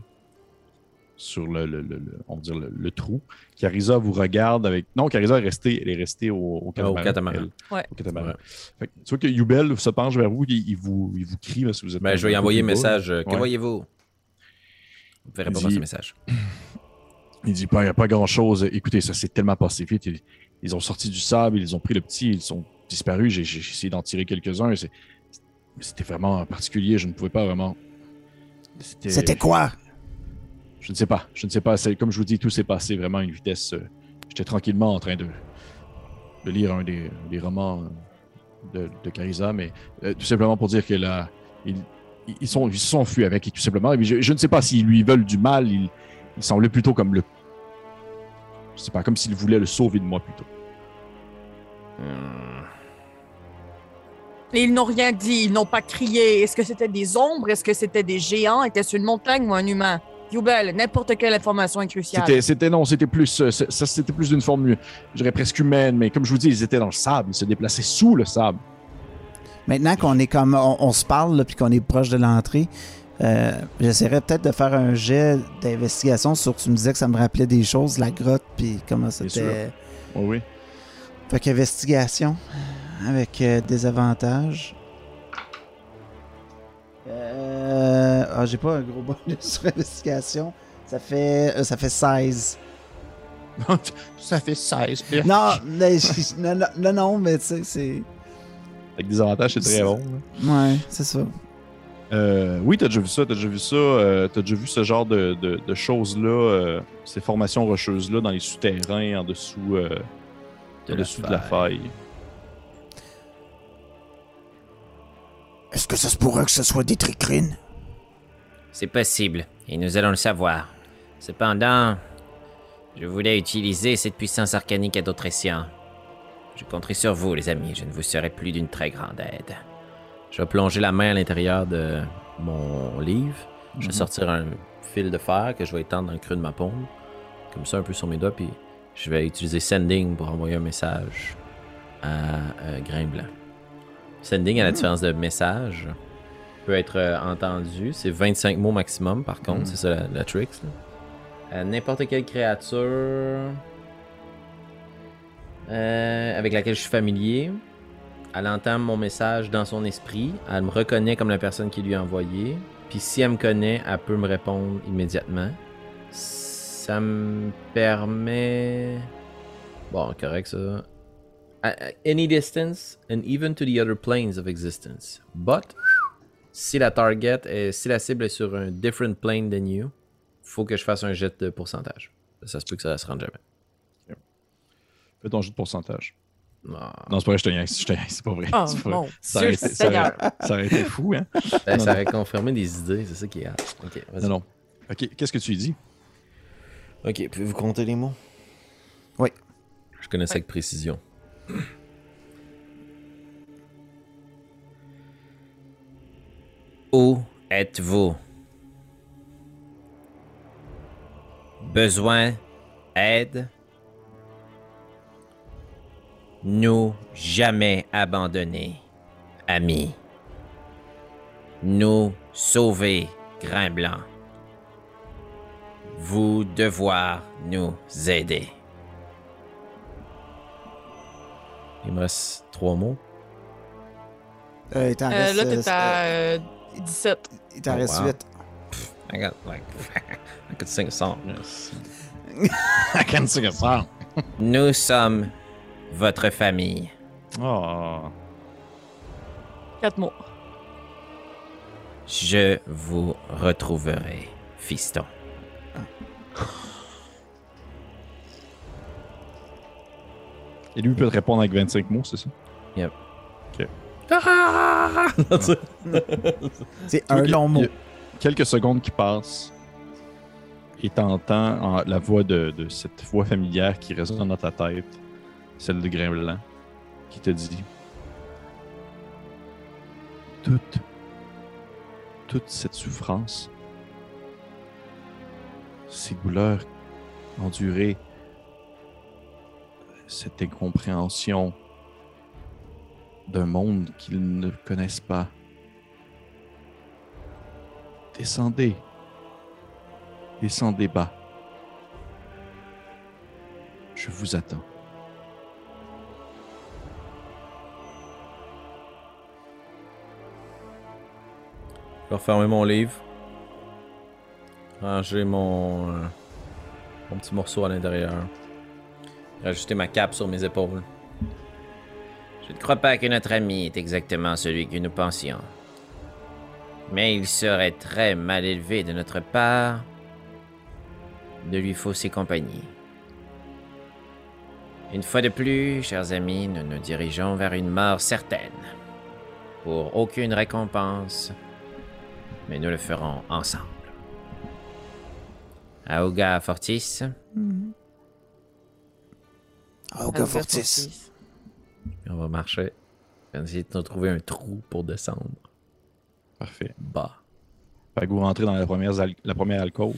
Sur le, le- le- le- on va dire le, le trou. Carissa vous regarde avec. Non, Carissa est restée, elle est restée au, au Ah, au catamaran. catamaran. elle. Ouais. Au catamaran. Fait que tu vois que Yubel se penche vers vous, il, il vous, il vous crie parce que vous êtes. Ben, je vais y envoyer un message. euh, Que Ouais. voyez-vous? Vous verrez pas le message. Il dit pas, il n'y a pas grand chose. Écoutez, ça s'est tellement passé vite. Ils, ils ont sorti du sable, ils ont pris le petit, ils sont disparus. J'ai essayé d'en tirer quelques-uns. C'était vraiment particulier. Je ne pouvais pas vraiment. C'était quoi? Je ne sais pas. Je ne sais pas. Comme je vous dis, tout s'est passé vraiment à une vitesse. euh, J'étais tranquillement en train de, de lire un des, des romans de, de Carissa, mais euh, tout simplement pour dire que là, ils, ils, sont, ils se sont fuis avec, et tout simplement. Je, je ne sais pas s'ils lui veulent du mal. Ils, ils semblaient plutôt comme le. Sais pas, comme s'ils voulaient le sauver de moi plutôt. Hmm. Et ils n'ont rien dit, ils n'ont pas crié. Est-ce que c'était des ombres? Est-ce que c'était des géants? Était-ce une montagne ou un humain? Yubel, n'importe quelle information est cruciale. C'était, c'était non, c'était plus, euh, c'est- ça, c'était plus d'une forme, je dirais presque humaine, mais comme je vous dis, ils étaient dans le sable, ils se déplaçaient sous le sable. Maintenant qu'on est comme. On, on se parle, là, puis qu'on est proche de l'entrée, euh, j'essaierais peut-être de faire un jet d'investigation sur. Tu me disais que ça me rappelait des choses, la grotte, puis comment c'était. Oui, oui. Fait qu'investigation avec euh, des avantages. Euh, ah, j'ai pas un gros bonus sur investigation. Ça fait, euh, ça fait 16. ça fait 16. Non, mais, non, non, mais tu sais, c'est. Avec des avantages, c'est très bon. Ouais, c'est ça. Euh, oui, t'as déjà vu ça, t'as déjà vu ça, euh, t'as déjà vu ce genre de, de- de choses-là, euh, ces formations rocheuses-là dans les souterrains, en dessous, euh, De en la dessous de la faille. Est-ce que ça se pourrait que ce soit des tricrines? C'est possible, et nous allons le savoir. Cependant, je voulais utiliser cette puissance arcanique à d'autres escients. Je compterai sur vous, les amis, je ne vous serai plus d'une très grande aide. Je vais plonger la main à l'intérieur de mon livre. Je vais sortir un fil de fer que je vais étendre dans le creux de ma paume. Comme ça, un peu sur mes doigts. Puis je vais utiliser Sending pour envoyer un message à euh, Grain Blanc. Sending, à la différence de message, peut être euh, entendu. C'est 25 mots maximum, par contre. C'est ça la, la trick. À N'importe quelle créature euh, avec laquelle je suis familier. Elle entend mon message dans son esprit. Elle me reconnaît comme la personne qui lui a envoyé. Puis si elle me connaît, elle peut me répondre immédiatement. Ça me permet. Bon, correct ça. Any distance and even to the other planes of existence. But si la target est, si la cible est sur un different plane than you, faut que je fasse un jet de pourcentage. Ça se peut que ça se rende jamais. Fais ton jeu de pourcentage. Ah. Non, c'est pas vrai, je te niaise, je te niaise, c'est pas vrai. Oh, c'est pas vrai. Ça aurait, été, ça, aurait, Seigneur. ça aurait été fou, hein? Ben, Non, ça non. aurait confirmé des idées, c'est ça qui est hâte. Ok, vas-y. Non, non. Ok, qu'est-ce que tu dis? Ok, pouvez-vous compter les mots? Oui. Je connais ça avec précision. Où êtes-vous? Besoin Aide Nous jamais abandonner, amis. Nous sauver, Grain Blanc. Vous devoir nous aider. Il me reste trois mots. Euh, il t'en Euh, reste, là, euh, t'es à euh, 17. il t'en Oh, reste wow. 8. I got like I could sing a song. I can sing a song. Nous sommes votre famille. Oh. 4 mots. Je vous retrouverai, fiston. Et lui peut te répondre avec 25 mots, c'est ça? C'est un Ok, long il mot. Quelques secondes qui passent et t'entends en- la voix de, de cette voix familière qui résonne dans ta tête, celle de Grain Blanc, qui te dit Toute, toute cette souffrance, ces douleurs endurées, cette incompréhension d'un monde qu'ils ne connaissent pas. Descendez. Descendez bas. Je vous attends. Je vais refermer mon livre. Ranger mon, euh, mon petit morceau à l'intérieur. Rajouter ma cape sur mes épaules. Je ne crois pas que notre ami est exactement celui que nous pensions. Mais il serait très mal élevé de notre part de lui fausser compagnie. Une fois de plus, chers amis, nous nous dirigeons vers une mort certaine. Pour aucune récompense, mais nous le ferons ensemble. Aouga Fortis, Oh, gars, Fortis. Puis on va marcher. On va essayer de trouver un trou pour descendre. Parfait. Bas. Fait que vous rentrez dans la première, al- la première alcôve.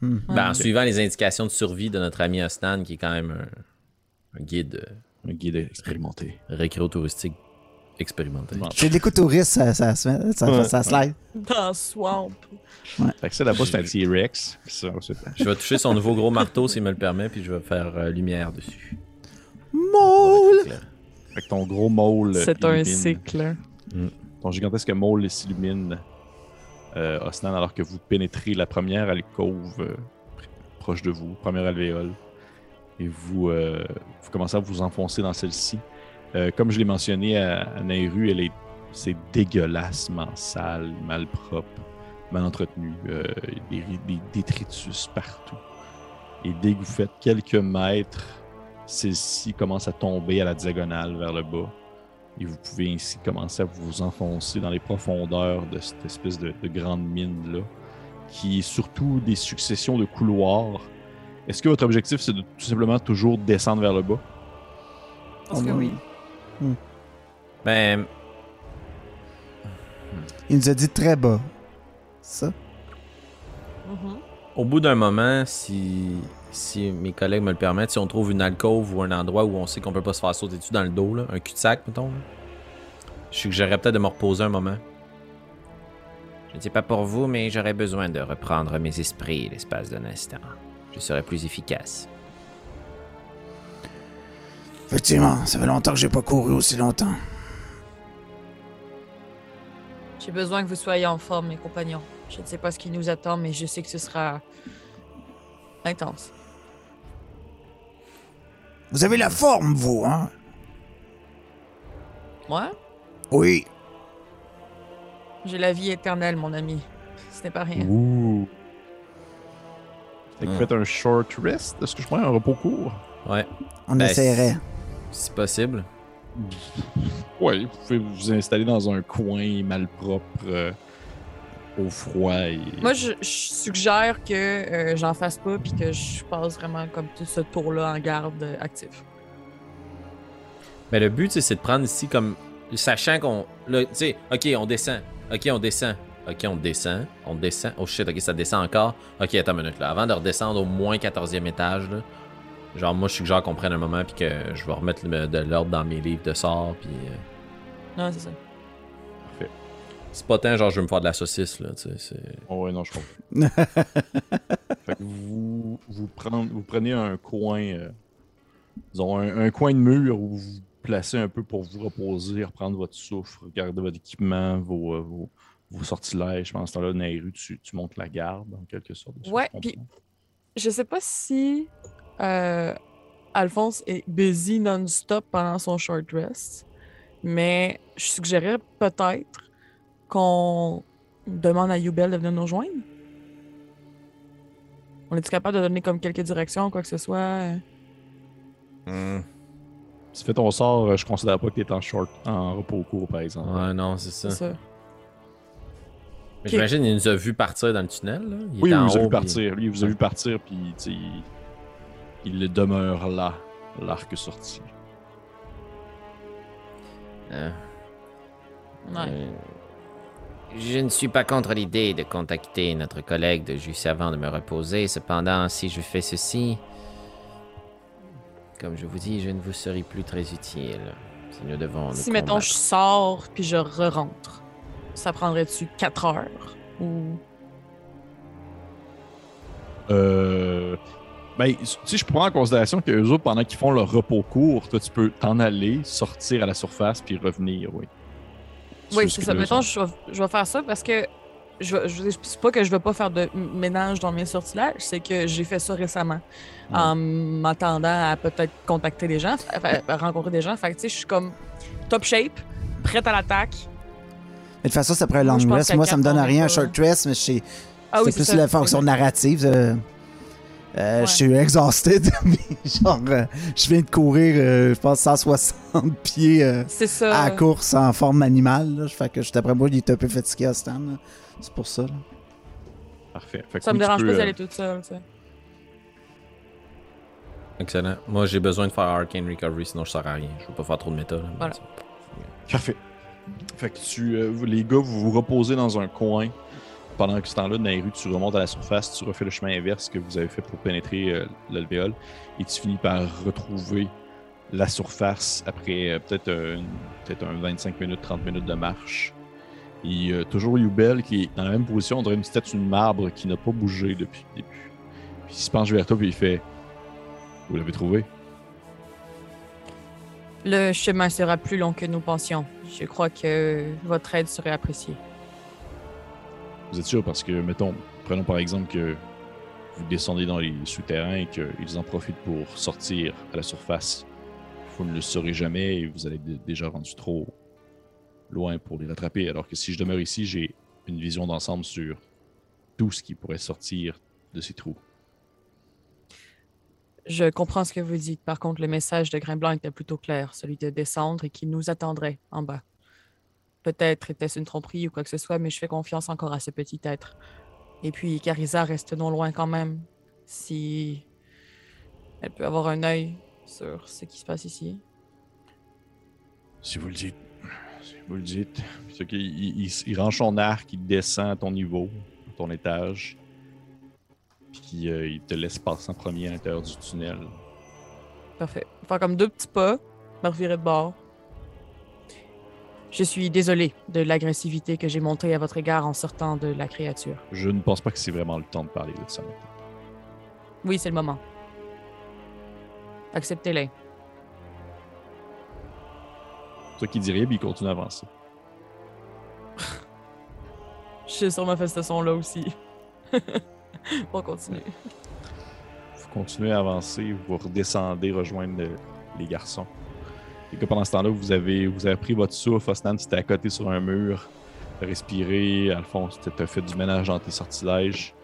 Ben, en suivant les indications de survie de notre ami Ostan, qui est quand même un, un guide euh, Un guide expérimenté. récréo-touristique expérimenté. Bon. C'est de l'écoutourisme, ça, ça, se met- ça, Ouais. ça slide. Dans Swamp. Fait que ça, là-bas, c'est un T-Rex. Ça, Je vais toucher son nouveau gros marteau s'il me le permet, puis je vais faire euh, lumière dessus. Mole! Avec ton gros môle. C'est un illumine. cycle. Ton gigantesque môle s'illumine, euh, Osnan, alors que vous pénétrez la première alcôve euh, pr- proche de vous, première alvéole, et vous, euh, vous commencez à vous enfoncer dans celle-ci. Euh, comme je l'ai mentionné à, à Nairu, elle est, c'est dégueulassement sale, mal propre, mal entretenu, euh, des, ri- des détritus partout. Et dès que vous faites quelques mètres, celle-ci commence à tomber à la diagonale vers le bas. Et vous pouvez ainsi commencer à vous enfoncer dans les profondeurs de cette espèce de, de grande mine-là, qui est surtout des successions de couloirs. Est-ce que votre objectif, c'est de tout simplement toujours descendre vers le bas? Parce que oui. Ben, Il nous a dit très bas. Ça? Au bout d'un moment, si, si mes collègues me le permettent, si on trouve une alcôve ou un endroit où on sait qu'on peut pas se faire sauter dessus dans le dos, là, un cul-de-sac, mettons, là, je suggérerais peut-être de me reposer un moment. Je ne sais pas pour vous, mais j'aurais besoin de reprendre mes esprits l'espace d'un instant. Je serai plus efficace. Effectivement, ça fait longtemps que j'ai pas couru aussi longtemps. J'ai besoin que vous soyez en forme, mes compagnons. Je ne sais pas ce qui nous attend, mais je sais que ce sera intense. Vous avez la forme, vous, hein? Moi, Oui. j'ai la vie éternelle, mon ami. Ce n'est pas rien. Ouh! Fait que vous Hmm. faites un short rest, est-ce que je prends un repos court? Ouais, On Ben, essaierait. Si possible. Oui, vous pouvez vous installer dans un coin malpropre, euh, au froid. Et... Moi, je, je suggère que euh, j'en fasse pas puis que je passe vraiment comme tout ce tour-là en garde euh, actif. Mais le but, c'est de prendre ici comme. Sachant qu'on. Tu sais, ok, on descend. Ok, on descend. Ok, on descend. On descend. Oh shit, ok, ça descend encore. Ok, attends une minute là. Avant de redescendre au moins 14e étage, là. Genre, moi, je suggère qu'on prenne un moment puis que je vais remettre le- de l'ordre dans mes livres de sorts. Puis. euh, Non, c'est ça. c'est pas tant, genre, je veux me faire de la saucisse, là. Tu sais. Oh ouais, non, je comprends. fait que vous, vous, prenez, vous prenez un coin, euh, disons, un, un coin de mur où vous vous placez un peu pour vous reposer, reprendre votre souffle, regarder votre équipement, vos, euh, vos, vos sortilèges. Pendant ce temps-là, Nairu, tu, tu montes la garde, en quelque sorte. de ce que Ouais, je puis-. Je sais pas si euh, Alphonse est busy non-stop pendant son short rest, mais je suggérerais peut-être qu'on demande à Yubel de venir nous rejoindre. On est-tu capable de donner comme quelques directions, quoi que ce soit? Hmm. Si tu fais ton sort, euh, je considère pas que tu es en short, en repos court, par exemple. Ouais, non, c'est ça. C'est ça. Mais J'imagine qu'il nous a vu partir dans le tunnel, là. Il Oui, il en vous a vu puis- partir. Lui, il vous a vu partir, puis il, il demeure là, l'arc sorti. Ouais. Euh, Je ne suis pas contre l'idée de contacter notre collègue de juste avant de me reposer. Cependant, si je fais ceci, comme je vous dis, je ne vous serai plus très utile. Si nous devons nous Si, mettons, je sors puis je re-rentre, ça prendrait-tu 4 heures? Ou... Euh, ben, sais, je prends en considération que eux autres, pendant qu'ils font leur repos court, toi, tu peux t'en aller, sortir à la surface, puis revenir, oui. Oui, ce c'est ça. Mettons, je vais, je vais faire ça parce que je, vais- je, c'est pas que je veux pas faire de ménage dans mes sortilèges, c'est que j'ai fait ça récemment Ouais. en m'attendant à peut-être contacter des gens, à- à rencontrer des gens. Fait que tu sais, je suis comme top shape, prête à l'attaque. Mais de toute façon, ça prend un long rest. Moi, ça me donne rien, un short rest, mais c'est Ah oui, c'est plus ça. la fonction narrative. euh, euh, Ouais. Je suis exhausted. mais genre, euh, je viens de courir, euh, je pense, 160 pieds euh, ça. à la course en forme animale. Là. Fait que je- d'après moi, il est un peu fatigué à ce temps. C'est pour ça. là. Parfait. Fait que Ça me oui, dérange peux, pas d'y euh, aller toute seule. Excellent. Moi, j'ai besoin de faire Arcane Recovery, sinon je sers à rien. Je veux pas faire trop de méta. là. Voilà. Parfait. Fait que tu, euh, les gars, vous vous reposez dans un coin. Pendant ce temps-là, Nairu, tu remontes à la surface, tu refais le chemin inverse que vous avez fait pour pénétrer euh, l'alvéole, et tu finis par retrouver la surface après euh, peut-être un, peut un 25 minutes, 30 minutes de marche. Et euh, toujours Yubel qui est dans la même position, on dirait une statue de marbre qui n'a pas bougé depuis le début. Puis il se penche vers toi et il fait Vous l'avez trouvé Le chemin sera plus long que nous pensions. Je crois que votre aide serait appréciée. Vous êtes sûr? Parce que, mettons, prenons par exemple que vous descendez dans les souterrains et qu'ils en profitent pour sortir à la surface. Vous ne le saurez jamais et vous allez déjà rendu trop loin pour les rattraper. Alors que si je demeure ici, j'ai une vision d'ensemble sur tout ce qui pourrait sortir de ces trous. Je comprends ce que vous dites. Par contre, le message de Grimblanc était plutôt clair, celui de descendre et qu'il nous attendrait en bas. Peut-être était-ce une tromperie ou quoi que ce soit, mais je fais confiance encore à ce petit être. Et puis, Carissa reste non loin quand même. Si elle peut avoir un œil sur ce qui se passe ici. Si vous le dites. Si vous le dites. Il- il range son arc, il descend à ton niveau, à ton étage. Puis euh, il te laisse passer en premier à l'intérieur du tunnel. Parfait. Faire comme deux petits pas, me revirer de bord. Je suis désolé de l'agressivité que j'ai montrée à votre égard en sortant de la créature. Je ne pense pas que c'est vraiment le temps de parler de ça maintenant. Oui, c'est le moment. Acceptez-les. Toi qui dis rien, puis il continue à avancer. Je suis sur ma festation là aussi. On continue. Vous continuez à avancer, vous redescendez, rejoindre le- les garçons. Et que pendant ce temps-là, vous avez, vous avez pris votre souffle. Osnan, tu à côté sur un mur, respiré. Alphonse, tu as fait du ménage dans tes sortilèges.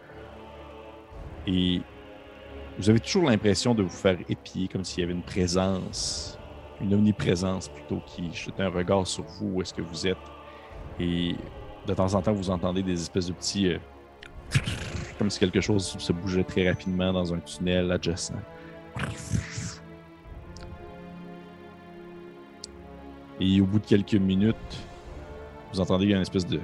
Et vous avez toujours l'impression de vous faire épier comme s'il y avait une présence, une omniprésence plutôt, qui jetait un regard sur vous, où est-ce que vous êtes. Et de temps en temps, vous entendez des espèces de petits. euh, comme si quelque chose se bougeait très rapidement dans un tunnel adjacent. Et au bout de quelques minutes, vous entendez une espèce de.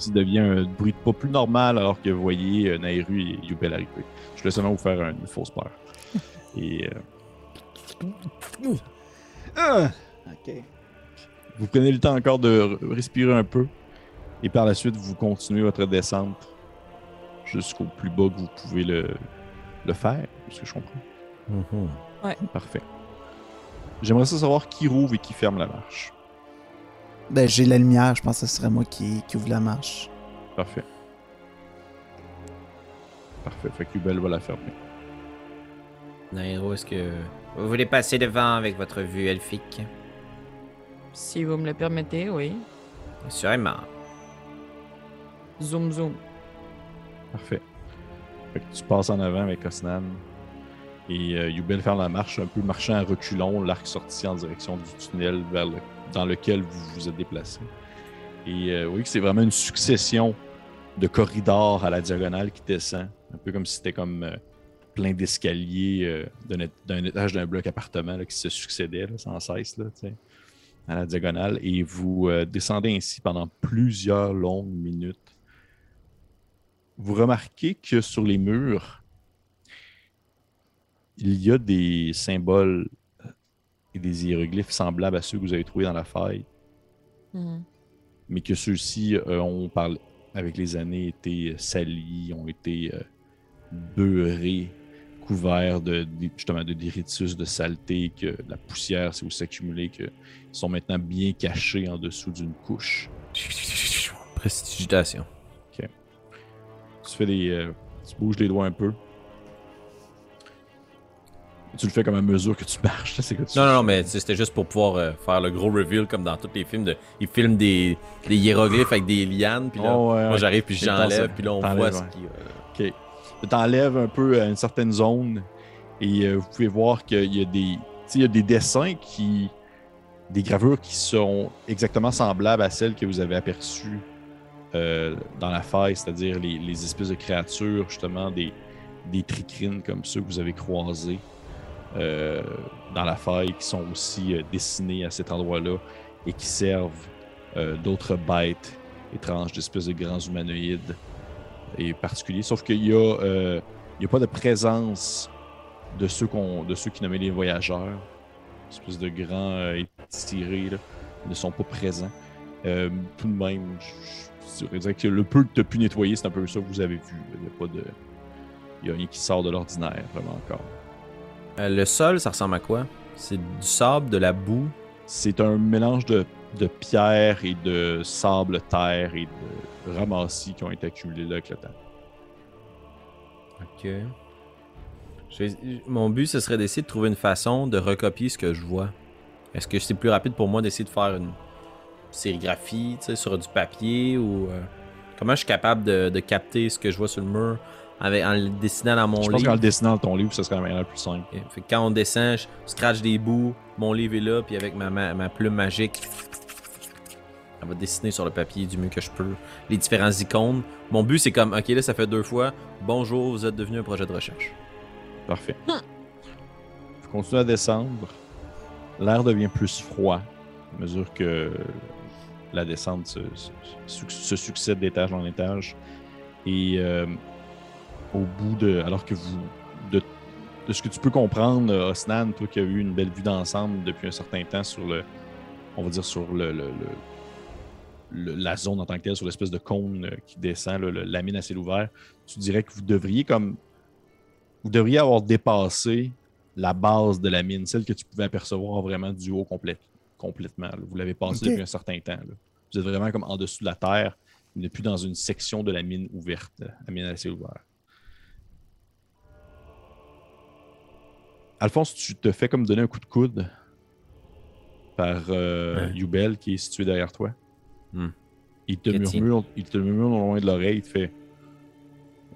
qui devient un bruit de pas plus normal alors que vous voyez euh, Nairu et Yubel arriver. Je voulais seulement vous faire une fausse peur. Et euh, Ah! Ok. Vous prenez le temps encore de respirer un peu. Et par la suite, vous continuez votre descente jusqu'au plus bas que vous pouvez le, le faire. Est-ce que je comprends? Parfait. J'aimerais ça savoir qui rouvre et qui ferme la marche. Ben, j'ai la lumière, je pense que ce serait moi qui, qui ouvre la marche. Parfait. Parfait. Fait que Ubel va la fermer. Nairo, est-ce que vous voulez passer devant avec votre vue elfique? Si vous me le permettez, oui. Assurément. Zoom, zoom. Parfait. Fait que tu passes en avant avec Osnan. Et euh, Yubel fait la marche, un peu marchant à reculons, l'arc sorti en direction du tunnel dans lequel vous vous êtes déplacé. Et euh, oui, que c'est vraiment une succession de corridors à la diagonale qui descend. Un peu comme si c'était comme euh, plein d'escaliers euh, d'un étage d'un bloc appartement là, qui se succédaient sans cesse à la diagonale. Et vous euh, descendez ainsi pendant plusieurs longues minutes vous remarquez que sur les murs, il y a des symboles et des hiéroglyphes semblables à ceux que vous avez trouvés dans la faille, Mhm. mais que ceux-ci euh, ont, par, avec les années, été salis, ont été euh, beurrés, couverts de, de- justement de détritus, de saleté, que la poussière s'est aussi accumulée, qu'ils sont maintenant bien cachés en dessous d'une couche. Prestigitation. Tu fais des. euh, tu bouges les doigts un peu. Tu le fais comme à mesure que tu marches. que tu Non, non, non, mais c'était juste pour pouvoir euh, faire le gros reveal comme dans tous les films. De... Ils filment des, des hiéroglyphes avec des lianes, puis là, Oh, ouais, moi j'arrive, puis j'enlève, puis là on voit ce qui. euh, Ok. T'enlèves un peu à une certaine zone et euh, vous pouvez voir qu'il y a des. il y a des dessins qui. Des gravures qui sont exactement semblables à celles que vous avez aperçues euh, dans la faille, c'est-à-dire les, les espèces de créatures, justement, des, des tricrines comme ceux que vous avez croisés euh, dans la faille, qui sont aussi euh, dessinés à cet endroit-là et qui servent euh, d'autres bêtes étranges, d'espèces de grands humanoïdes et particuliers. Sauf qu'il y a, euh, il a pas de présence de ceux, qu'on, de ceux qui nommaient les voyageurs. Espèces de grands étirés là, ne sont pas présents. Tout de même, je, je dirais que le peu que tu as pu nettoyer, c'est un peu ça que vous avez vu. Il n'y a a rien qui sort de l'ordinaire, vraiment encore. Euh, le sol, ça ressemble à quoi? C'est du sable, de la boue? C'est un mélange de, de pierre et de sable, terre et de ramassis qui ont été accumulés là avec le temps. Ok. Je Mon but, ce serait d'essayer de trouver une façon de recopier ce que je vois. Est-ce que c'est plus rapide pour moi d'essayer de faire une sérigraphie sur du papier ou. euh, Comment je suis capable de, de capter ce que je vois sur le mur? Avec, en le dessinant dans mon Je pense livre qu'en le dessinant dans ton livre, ça serait la manière la plus simple. Ok. Fait que quand on descend, je scratch des bouts, mon livre est là, puis avec ma, ma, ma plume magique, elle va dessiner sur le papier du mieux que je peux les différents icônes. Mon but, c'est comme, ok, là, ça fait deux fois. Bonjour, vous êtes devenu un projet de recherche. Parfait. Vous continuez à descendre. L'air devient plus froid à mesure que la descente se, se- se succède d'étage en étage. Et euh, au bout de. Alors que vous. De, de ce que tu peux comprendre, euh, Osnan, toi qui as eu une belle vue d'ensemble depuis un certain temps sur le. On va dire sur le. le- le- le- la zone en tant que telle, sur l'espèce de cône euh, qui descend, là, la mine à ciel ouvert, tu dirais que vous devriez comme vous devriez avoir dépassé la base de la mine, celle que tu pouvais apercevoir vraiment du haut complète, complètement. là. Vous l'avez passé Ok. depuis un certain temps. là. Vous êtes vraiment comme en dessous de la terre, vous n'êtes plus dans une section de la mine ouverte, la mine à ciel ouvert. Alphonse, tu te fais comme donner un coup de coude par euh, Ouais. Yubel qui est situé derrière toi. Hmm. Il, te murmure, il te murmure au loin de l'oreille, il te fait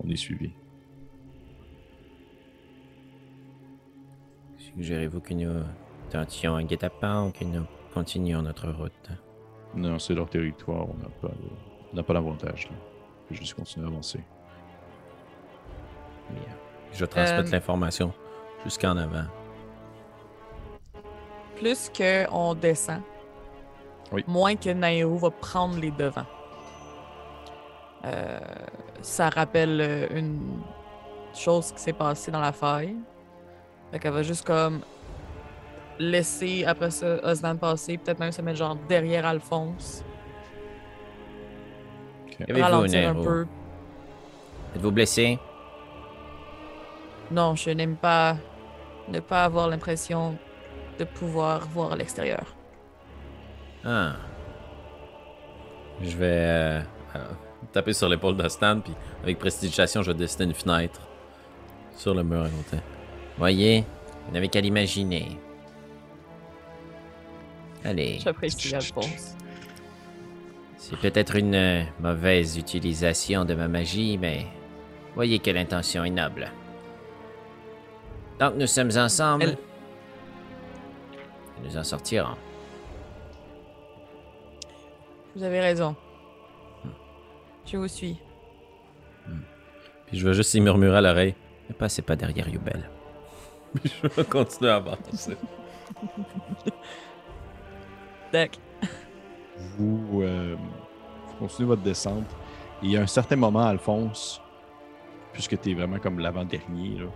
On est suivi. Suggérez-vous que nous tentions un guet-apens ou que nous continuions notre route? Non, c'est leur territoire, on n'a pas, on là. On peut juste continuer à avancer. Je vais transmettre Euh, l'information jusqu'en avant. Plus qu'on descend, Oui. moins que Nairo va prendre les devants. Euh, ça rappelle euh, une chose qui s'est passée dans la faille. Fait qu'elle va juste comme laisser après ça Osnan passer, peut-être même se mettre genre derrière Alphonse, Qu'avez-vous, ralentir un peu. Êtes-vous blessé? Non, je n'aime pas ne pas avoir l'impression de pouvoir voir à l'extérieur. Ah, Je vais euh, euh, taper sur l'épaule de Stan, puis avec prestidigitation, je vais dessiner une fenêtre sur le mur à côté. voyez, vous n'avez qu'à l'imaginer. Allez, J'apprécie Alphonse. c'est peut-être une mauvaise utilisation de ma magie, mais voyez que l'intention est noble. Donc nous sommes ensemble. Elle- Nous en sortirons. Vous avez raison. Je vous suis. Puis je vais juste y murmurer à l'oreille. Ne passez pas derrière Yubel. Puis je vais continuer à avancer. Deck. Vous, euh, vous continuez votre descente. Et il y a un certain moment, Alphonse, puisque tu es vraiment comme l'avant-dernier, là,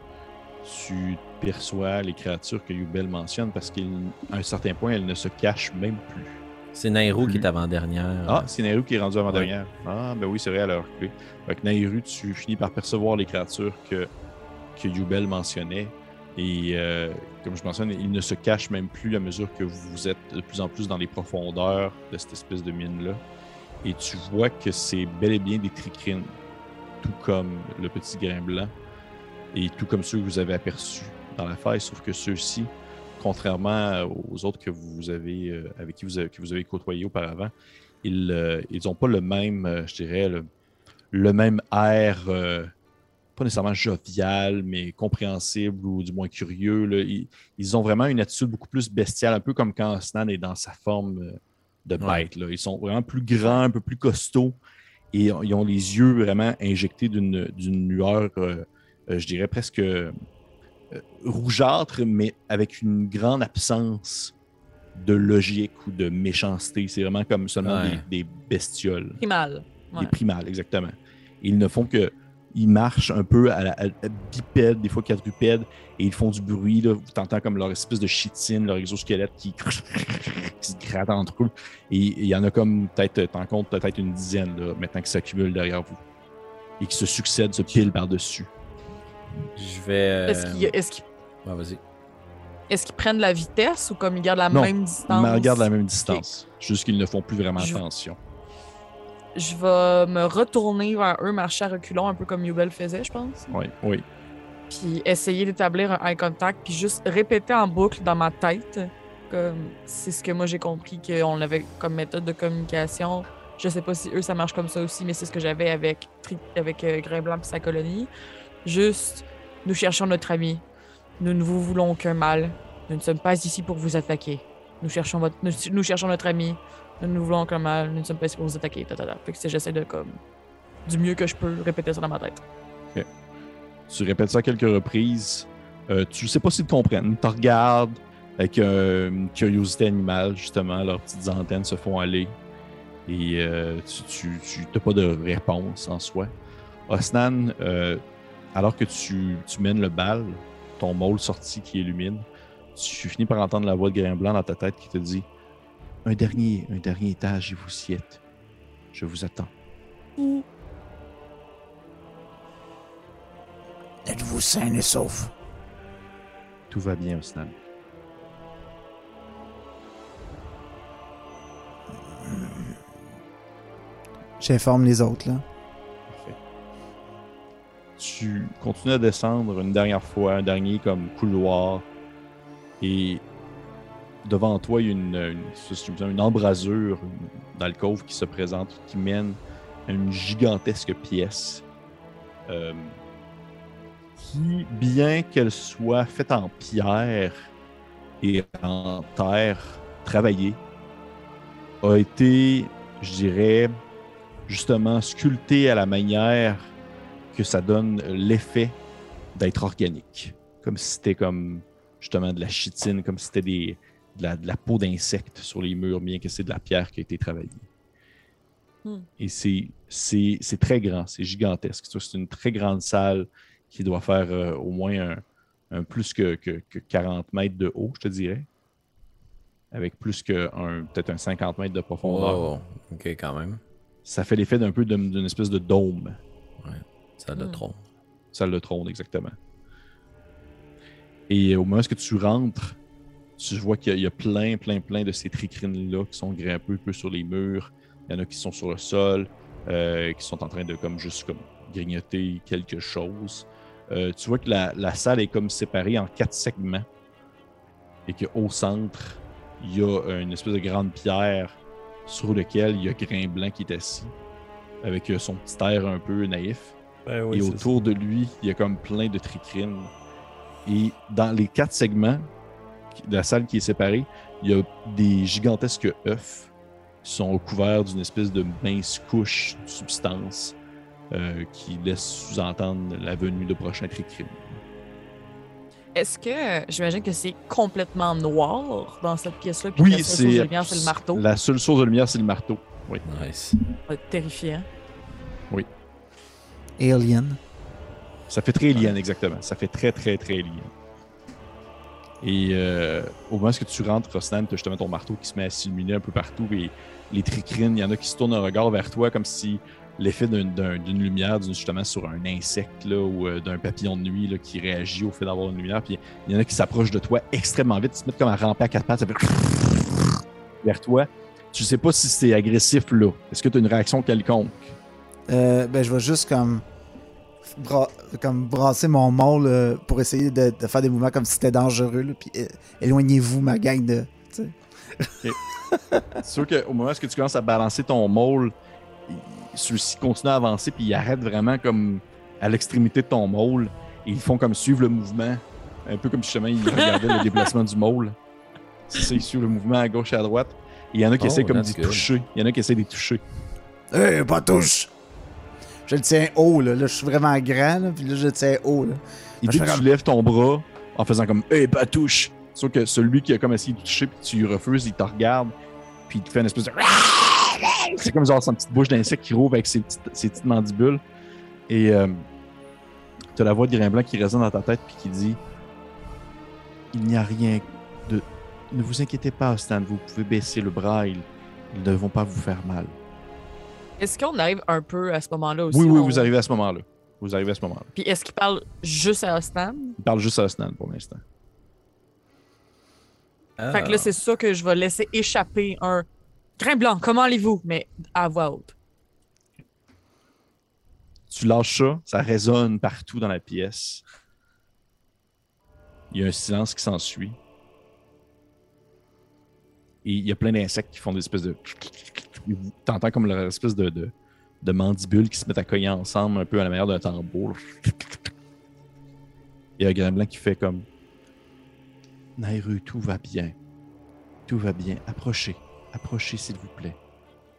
tu perçois les créatures que Yubel mentionne parce qu'à un certain point, elles ne se cachent même plus. C'est Nairo qui est avant-dernière. Ah, c'est Nairu qui est rendu avant-dernière. Ah, ben oui, c'est vrai, à l'heure clé. Avec Nairu, tu finis par percevoir les créatures que, que Yubel mentionnait. Et euh, comme je mentionne, ils ne se cachent même plus à mesure que vous êtes de plus en plus dans les profondeurs de cette espèce de mine-là. Et tu vois que c'est bel et bien des tricrines, tout comme le petit grain blanc, et tout comme ceux que vous avez aperçus dans la faille, sauf que ceux-ci, contrairement aux autres que vous avez, euh, avec qui vous avez, que vous avez côtoyé auparavant, ils n'ont pas le même, euh, je dirais, le, le même air, euh, pas nécessairement jovial, mais compréhensible ou du moins curieux. là. Ils, ils ont vraiment une attitude beaucoup plus bestiale, un peu comme quand Snan est dans sa forme euh, de bête. là. Ils sont vraiment plus grands, un peu plus costauds, et ils ont les yeux vraiment injectés d'une lueur, euh, euh, je dirais presque euh, rougeâtre, mais avec une grande absence de logique ou de méchanceté. C'est vraiment comme seulement Ouais. des, des bestioles. Primal. Ouais. Des primales, exactement. Ils ne font que. Ils marchent un peu à, la, à- à bipède, des fois quadrupèdes, et ils font du bruit. Là. Vous t'entends comme leur espèce de chitine, leur exosquelette qui, qui se gratte entre eux. Et il y en a comme peut-être, t'en comptes peut-être une dizaine là, maintenant qui s'accumulent derrière vous. Et qui se succèdent, se pilent par-dessus. Je vais. euh, Est-ce qu'il y a- est-ce qu'il Ouais, vas-y. Est-ce qu'ils prennent la vitesse ou comme ils gardent la Non, même distance? Mais regarde la même distance. Juste qu'ils ne font plus vraiment Je- attention. Je vais me retourner vers eux, marcher à reculons, un peu comme Yubel faisait, je pense. Oui, oui. Puis essayer d'établir un eye contact, puis juste répéter en boucle dans ma tête. Comme c'est ce que moi j'ai compris qu'on avait comme méthode de communication. Je sais pas si eux ça marche comme ça aussi, mais c'est ce que j'avais avec avec euh, Grain Blanc et sa colonie. Juste, nous cherchons notre ami. Nous ne vous voulons aucun mal. Nous ne sommes pas ici pour vous attaquer. Nous cherchons nous, cherchons notre ami. Nous ne voulons aucun mal. Nous ne sommes pas ici pour vous attaquer. Ta, ta, ta. J'essaie de comme du mieux que je peux répéter ça dans ma tête. Tu répètes ça quelques reprises. Euh, tu sais pas s'ils te comprennent. Ils te regardent avec euh, une curiosité animale, justement. Leurs petites antennes se font aller. Et euh, tu n'as pas de réponse en soi. Osnan, euh, alors que tu, tu mènes le bal, ton môle sorti qui illumine, tu finis par entendre la voix de Grain Blanc dans ta tête qui te dit Un dernier, un dernier étage et vous y êtes. Je vous attends. Êtes-vous sain et sauf? Tout va bien, Osnan. J'informe les autres, là. Tu continues à descendre une dernière fois, un dernier comme couloir. Et devant toi, il y a une, une, une embrasure d'alcôve qui se présente, qui mène à une gigantesque pièce. euh, qui, bien qu'elle soit faite en pierre et en terre travaillée, a été, je dirais, justement sculpté à la manière que ça donne l'effet d'être organique. Comme si c'était comme justement de la chitine, comme si c'était des, de, la, de la peau d'insectes sur les murs, bien que c'est de la pierre qui a été travaillée. Hmm. Et c'est- c'est c'est très grand, c'est gigantesque. C'est une très grande salle qui doit faire euh, au moins un, un plus que, que- que 40 mètres de haut, je te dirais. Avec plus que un- peut-être un 50 mètres de profondeur. Oh, ok, quand même. Ça fait l'effet d'un peu d'une espèce de dôme. Le Hmm. trompe. Salle de trône, exactement. Et au moment où tu rentres, tu vois qu'il y, a- il y a plein, plein, plein de ces tricrines-là qui sont grimpés un peu sur les murs. Il y en a qui sont sur le sol, euh, qui sont en train de comme juste comme grignoter quelque chose. Euh, tu vois que la, la salle est comme séparée en quatre segments. Et qu'au centre, il y a une espèce de grande pierre sur laquelle il y a Grain Blanc qui est assis. Avec euh, son petit air un peu naïf. Ben et autour de lui, il y a comme plein de tricrines. Et dans les quatre segments de la salle qui est séparée, il y a des gigantesques œufs qui sont couverts d'une espèce de mince couche de substance euh, qui laisse sous-entendre la venue de prochains tricrines. Est-ce que j'imagine que c'est complètement noir dans cette pièce-là? Oui, la seule source c'est de lumière, c'est le marteau? La seule source de lumière, c'est le marteau. Nice. Va être terrifiant. Alien. Ça fait très alien, exactement. Ça fait très, très, très alien. Et euh, au moment où tu rentres, Rosnan, tu as justement ton marteau qui se met à s'illuminer un peu partout. Et les tricrines, il y en a qui se tournent un regard vers toi comme si l'effet d'un- d'un- d'une lumière, d'une- justement sur un insecte là, ou euh, d'un papillon de nuit là, qui réagit au fait d'avoir une lumière. Puis il y en a qui s'approchent de toi extrêmement vite. Ils se mettent comme à ramper à quatre pattes. Ça fait vers toi. Tu sais pas si c'est agressif là. Est-ce que tu as une réaction quelconque? Euh, ben, je vais juste comme, bra- comme brasser mon môle euh, pour essayer de, de faire des mouvements comme si c'était dangereux. là, puis euh, éloignez-vous, ma gang de. C'est sûr qu'au moment où tu commences à balancer ton môle, il- celui-ci continue à avancer, puis il arrête vraiment comme à l'extrémité de ton môle. Et ils font comme suivre le mouvement, un peu comme si justement ils regardaient le déplacement du môle. C'est ils suivent le mouvement à gauche et à droite. Et il y en a qui Oh, essaient comme d'y toucher. Il y en a qui essaient d'y toucher. Hey, pas touche! Je le tiens haut, là. Là, je suis vraiment grand, là, puis là, je le tiens haut, là. Et dès que tu comme- lèves ton bras en faisant comme Hey, bah touche! Sauf que celui qui a comme essayé de toucher, puis tu refuses, il te regarde, puis il te fait une espèce de. C'est comme genre sa petite bouche d'insecte qui rouvre avec ses petites, ses petites mandibules. Et euh, tu as la voix de Grimblanc qui résonne dans ta tête, puis qui dit Il n'y a rien de. Ne vous inquiétez pas, Stan, vous pouvez baisser le bras, ils, ils ne vont pas vous faire mal. Est-ce qu'on arrive un peu à ce moment-là aussi? Oui, oui, on- vous arrivez à ce moment-là. Vous arrivez à ce moment-là. Puis est-ce qu'il parle juste à Ostan? Il parle juste à Stan pour l'instant. Ah. Fait que là, c'est ça que je vais laisser échapper un grain blanc. Comment allez-vous? Mais à voix haute. Tu lâches ça, ça résonne partout dans la pièce. Il y a un silence qui s'ensuit. Et il y a plein d'insectes qui font des espèces de. T'entends comme leur espèce de, de, de mandibules qui se mettent à cogner ensemble un peu à la manière d'un tambour. Il y a un blanc qui fait comme. Nairu, tout va bien. Tout va bien. Approchez. Approchez, s'il vous plaît.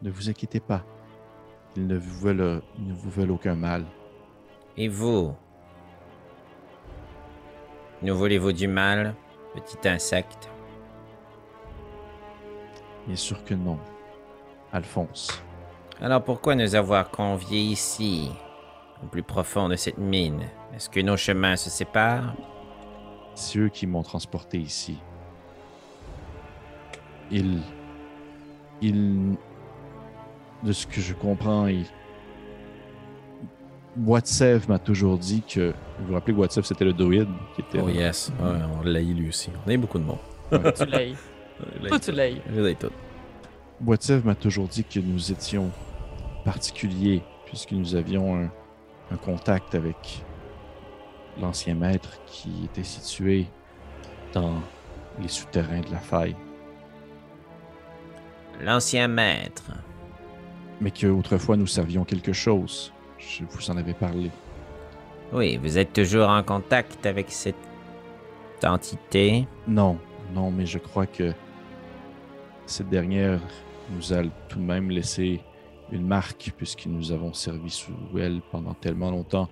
Ne vous inquiétez pas. Ils ne vous veulent, ils ne vous veulent aucun mal. Et vous? Nous voulez-vous du mal, petit insecte? Bien sûr que non. Alphonse. Alors pourquoi nous avoir conviés ici, au plus profond de cette mine? Est-ce que nos chemins se séparent? C'est eux qui m'ont transporté ici. Ils. Ils. De ce que je comprends, ils. Watsev m'a toujours dit que. Vous vous rappelez que Watsev c'était le druide qui était. Oh yes, ouais, on l'a eu lui aussi. On a eu beaucoup de monde. Tu l'as. Toi, tu l'as. Je l'ai tout. Watsev m'a toujours dit que nous étions particuliers puisque nous avions un, un contact avec l'ancien maître qui était situé dans les souterrains de la faille. L'ancien maître. mais que autrefois nous servions quelque chose. Je vous en avais parlé. Oui, vous êtes toujours en contact avec cette entité? Non, non, mais je crois que cette dernière nous a tout de même laissé une marque puisque nous avons servi sous elle pendant tellement longtemps.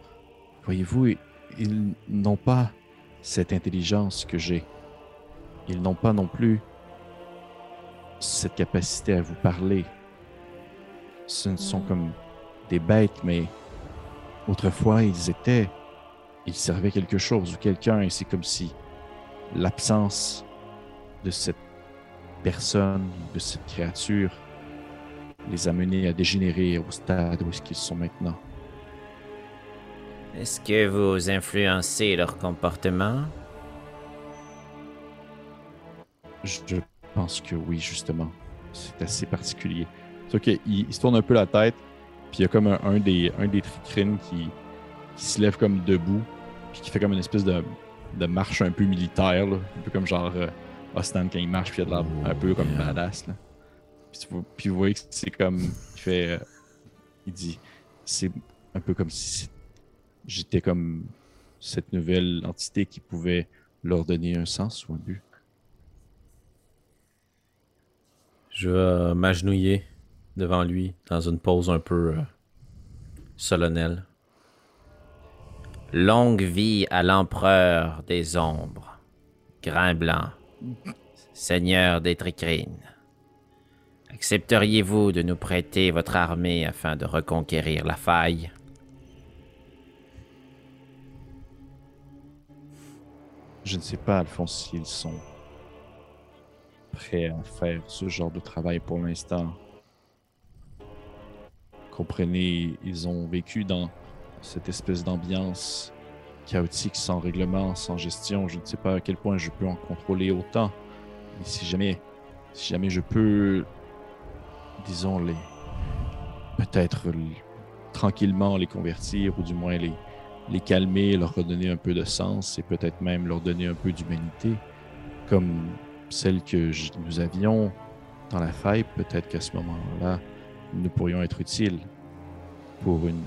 Voyez-vous, ils n'ont pas cette intelligence que j'ai. Ils n'ont pas non plus cette capacité à vous parler. Ce ne sont comme des bêtes, mais autrefois ils étaient, ils servaient quelque chose ou quelqu'un et c'est comme si l'absence de cette personne, de cette créature, les a menés à dégénérer au stade où qu'ils sont maintenant. Est-ce que vous influencez leur comportement? Je je pense que oui, justement. C'est assez particulier. C'est qu'il il se tourne un peu la tête, puis il y a comme un, un des, un des tricrines qui, qui se lève comme debout, puis qui fait comme une espèce de, de marche un peu militaire, là. un peu comme genre euh, Quand il marche, puis il a de l'air un peu comme Yeah. badass. Là. Puis, tu vois- puis vous voyez que c'est comme. Il fait. euh, il dit. C'est un peu comme si j'étais comme cette nouvelle entité qui pouvait leur donner un sens ou un but. Je vais m'agenouiller devant lui dans une pose un peu euh, solennelle. Longue vie à l'empereur des ombres. Grain blanc. Seigneur des tricrines. Accepteriez-vous de nous prêter votre armée afin de reconquérir la faille? Je ne sais pas, Alphonse, s'ils sont prêts à faire ce genre de travail pour l'instant. Comprenez, ils ont vécu dans cette espèce d'ambiance chaotique, sans règlement, sans gestion. Je ne sais pas à quel point je peux en contrôler autant. Mais si jamais, si jamais je peux, disons, les. Peut-être tranquillement les convertir, ou du moins les, les calmer, leur redonner un peu de sens et peut-être même leur donner un peu d'humanité, comme celle que nous avions dans la faille, peut-être qu'à ce moment-là, nous pourrions être utiles pour une...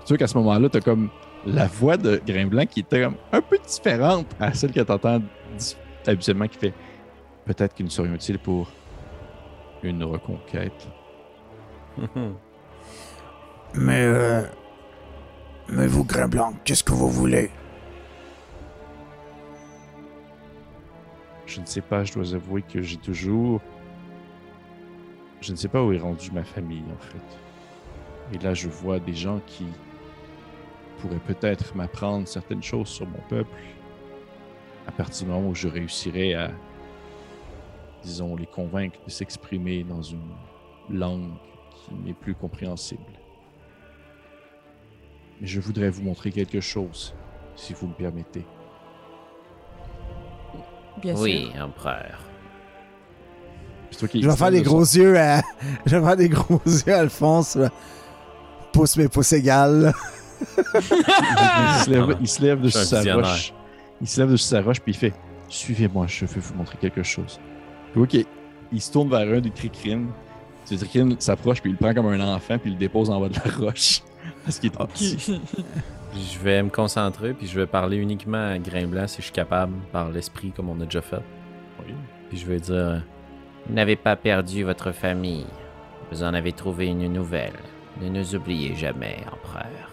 C'est sûr qu'à ce moment-là, tu as comme la voix de Grain Blanc qui était comme un peu différente à celle que tu entends habituellement qui fait peut-être que nous serions utiles pour une reconquête. Mais, euh, mais vous, Grain Blanc, qu'est-ce que vous voulez? Je ne sais pas, je dois avouer que j'ai toujours. Je ne sais pas où est rendue ma famille, en fait. Et là, je vois des gens qui pourraient peut-être m'apprendre certaines choses sur mon peuple à partir du moment où je réussirais à, disons, les convaincre de s'exprimer dans une langue qui n'est plus compréhensible. Mais je voudrais vous montrer quelque chose, si vous me permettez. Bien Oui, sûr. empereur. Je vais faire des gros yeux à. Je vais faire des gros yeux à Alphonse. là. Pouce mes pouces égales. Il, se lève, il se lève de sa visionnaire. roche. Il se lève de sa roche, puis il fait Suivez-moi, je vais vous montrer quelque chose. Puis ok, il se tourne vers un des tricrines. Ce tricrine s'approche, puis il le prend comme un enfant, puis il le dépose en bas de la roche. Parce qu'il est trop petit. Je vais me concentrer, puis je vais parler uniquement à Grimblanc si je suis capable, par l'esprit, comme on a déjà fait. Oui. Puis je vais dire Vous n'avez pas perdu votre famille. Vous en avez trouvé une nouvelle. Ne nous oubliez jamais, empereur.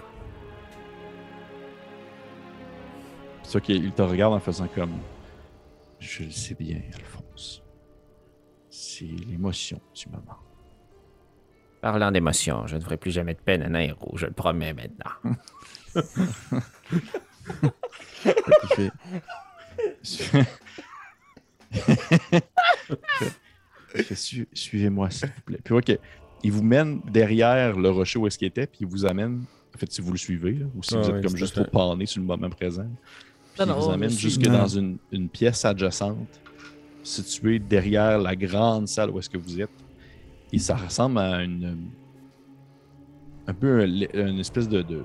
C'est ça qu'il te regarde en faisant comme Je le sais bien, Alphonse. C'est l'émotion du moment. Parlant d'émotion, je ne ferai plus jamais de peine à Nairo, je le promets maintenant. Fait. Su- Suivez-moi, s'il vous plaît. Puis ok, il vous mène derrière le rocher où est-ce qu'il était, puis il vous amène. En fait, si vous le suivez, là, ou si Ah vous oui, êtes comme juste trop pané sur le moment présent. Puis Non, il vous non, amène jusque Non. dans une, une pièce adjacente, située derrière la grande salle où est-ce que vous êtes. Et ça ressemble à une. Un peu un- une espèce de. de-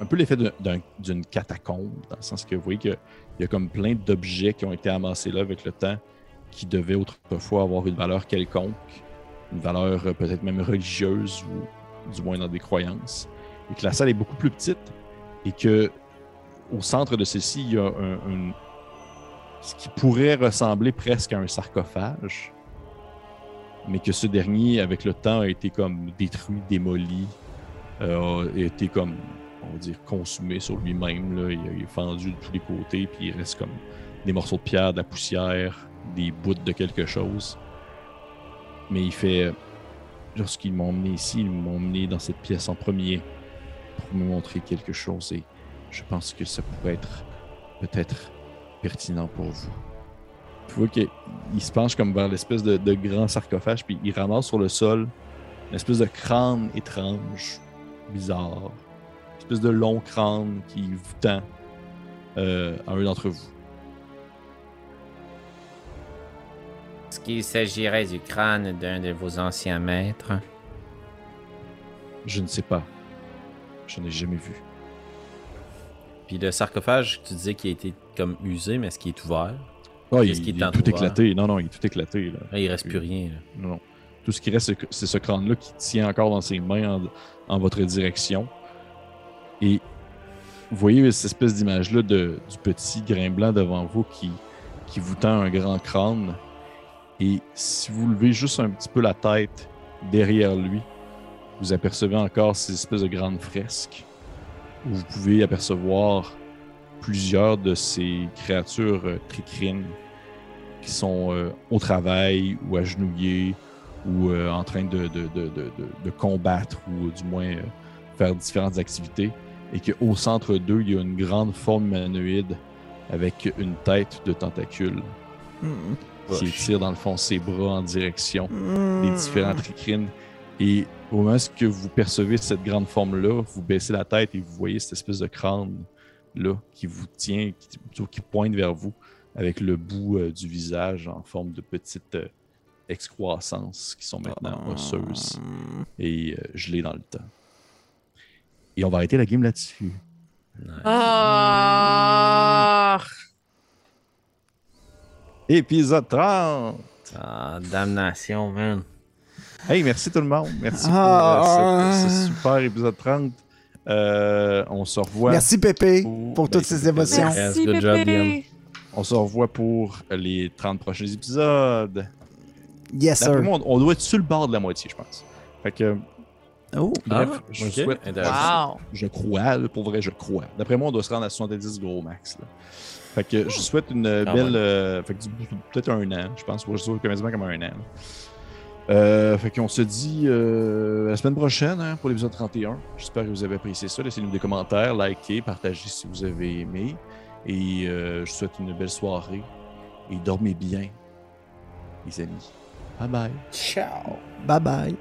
un peu l'effet d'un- d'un- d'une catacombe, dans le sens que vous voyez qu'il y a comme plein d'objets qui ont été amassés là avec le temps, qui devaient autrefois avoir une valeur quelconque, une valeur euh, peut-être même religieuse ou du moins dans des croyances, et que la salle est beaucoup plus petite et que au centre de celle-ci, il y a un, ce qui pourrait ressembler presque à un sarcophage, mais que ce dernier, avec le temps, a été comme détruit, démoli, euh, a été comme, on va dire, consumé sur lui-même. il est fendu de tous les côtés, puis il reste comme des morceaux de pierre, de la poussière, des bouts de quelque chose. Mais il fait, lorsqu'ils m'ont emmené ici, ils m'ont emmené dans cette pièce en premier pour me montrer quelque chose et je pense que ça pourrait être peut-être pertinent pour vous. Tu vois qu'il il se penche comme vers l'espèce de, de grand sarcophage, puis il ramasse sur le sol une espèce de crâne étrange, bizarre. Une espèce de long crâne qui vous tend euh, à un d'entre vous. Est-ce qu'il s'agirait du crâne d'un de vos anciens maîtres? Je ne sais pas. Je n'ai jamais vu. Puis le sarcophage, tu disais qu'il a été comme usé, mais est-ce qu'il est ouvert? Oh, il, qui il est est tout éclaté. Non, non, il est tout éclaté. Là. Là, il reste plus rien. là. Non, non. Tout ce qui reste, c'est ce crâne-là qui tient encore dans ses mains en, en votre direction. Et vous voyez cette espèce d'image-là du petit grain blanc devant vous qui, qui vous tend un grand crâne. Et si vous levez juste un petit peu la tête derrière lui, vous apercevez encore ces espèces de grandes fresques où vous pouvez apercevoir plusieurs de ces créatures euh, tricrines qui sont euh, au travail ou agenouillés ou euh, en train de, de, de, de, de- de combattre ou du moins euh, faire différentes activités. Et qu'au centre d'eux, il y a une grande forme humanoïde avec une tête de tentacule qui étire dans le fond ses bras en direction des différents tricrines. Et au moment où vous percevez cette grande forme-là, vous baissez la tête et vous voyez cette espèce de crâne-là qui vous tient, qui, plutôt qui pointe vers vous avec le bout euh, du visage en forme de petites euh, excroissances qui sont maintenant osseuses et euh, gelées dans le temps. Et on va arrêter la game là-dessus. Ah! Épisode 30! Ah, damnation, man. Hey, merci tout le monde. Merci Ah. pour euh, ce, ce super épisode 30. Euh, on se revoit. Merci Pépé Pour- pour ben, toutes ces émotions. Yes, Merci, good job, bébé. On se revoit pour les 30 prochains épisodes. Yes D'après sir. moi, on, on doit être sur le bord de la moitié, je pense. Fait que, Oh. bref, Ah, je souhaite. Wow! Je crois, là, pour vrai, je crois. D'après moi, on doit se rendre à 70 gros max. là. Fait que je souhaite une belle. euh, fait que peut-être un an, je pense. Je souhaite quasiment comme un an. là. Euh, fait qu'on se dit euh, la semaine prochaine hein, pour l'épisode 31. J'espère que vous avez apprécié ça. Laissez-nous des commentaires, likez, partagez si vous avez aimé. Et euh, je vous souhaite une belle soirée. Et dormez bien, les amis. Bye bye. Ciao. Bye bye.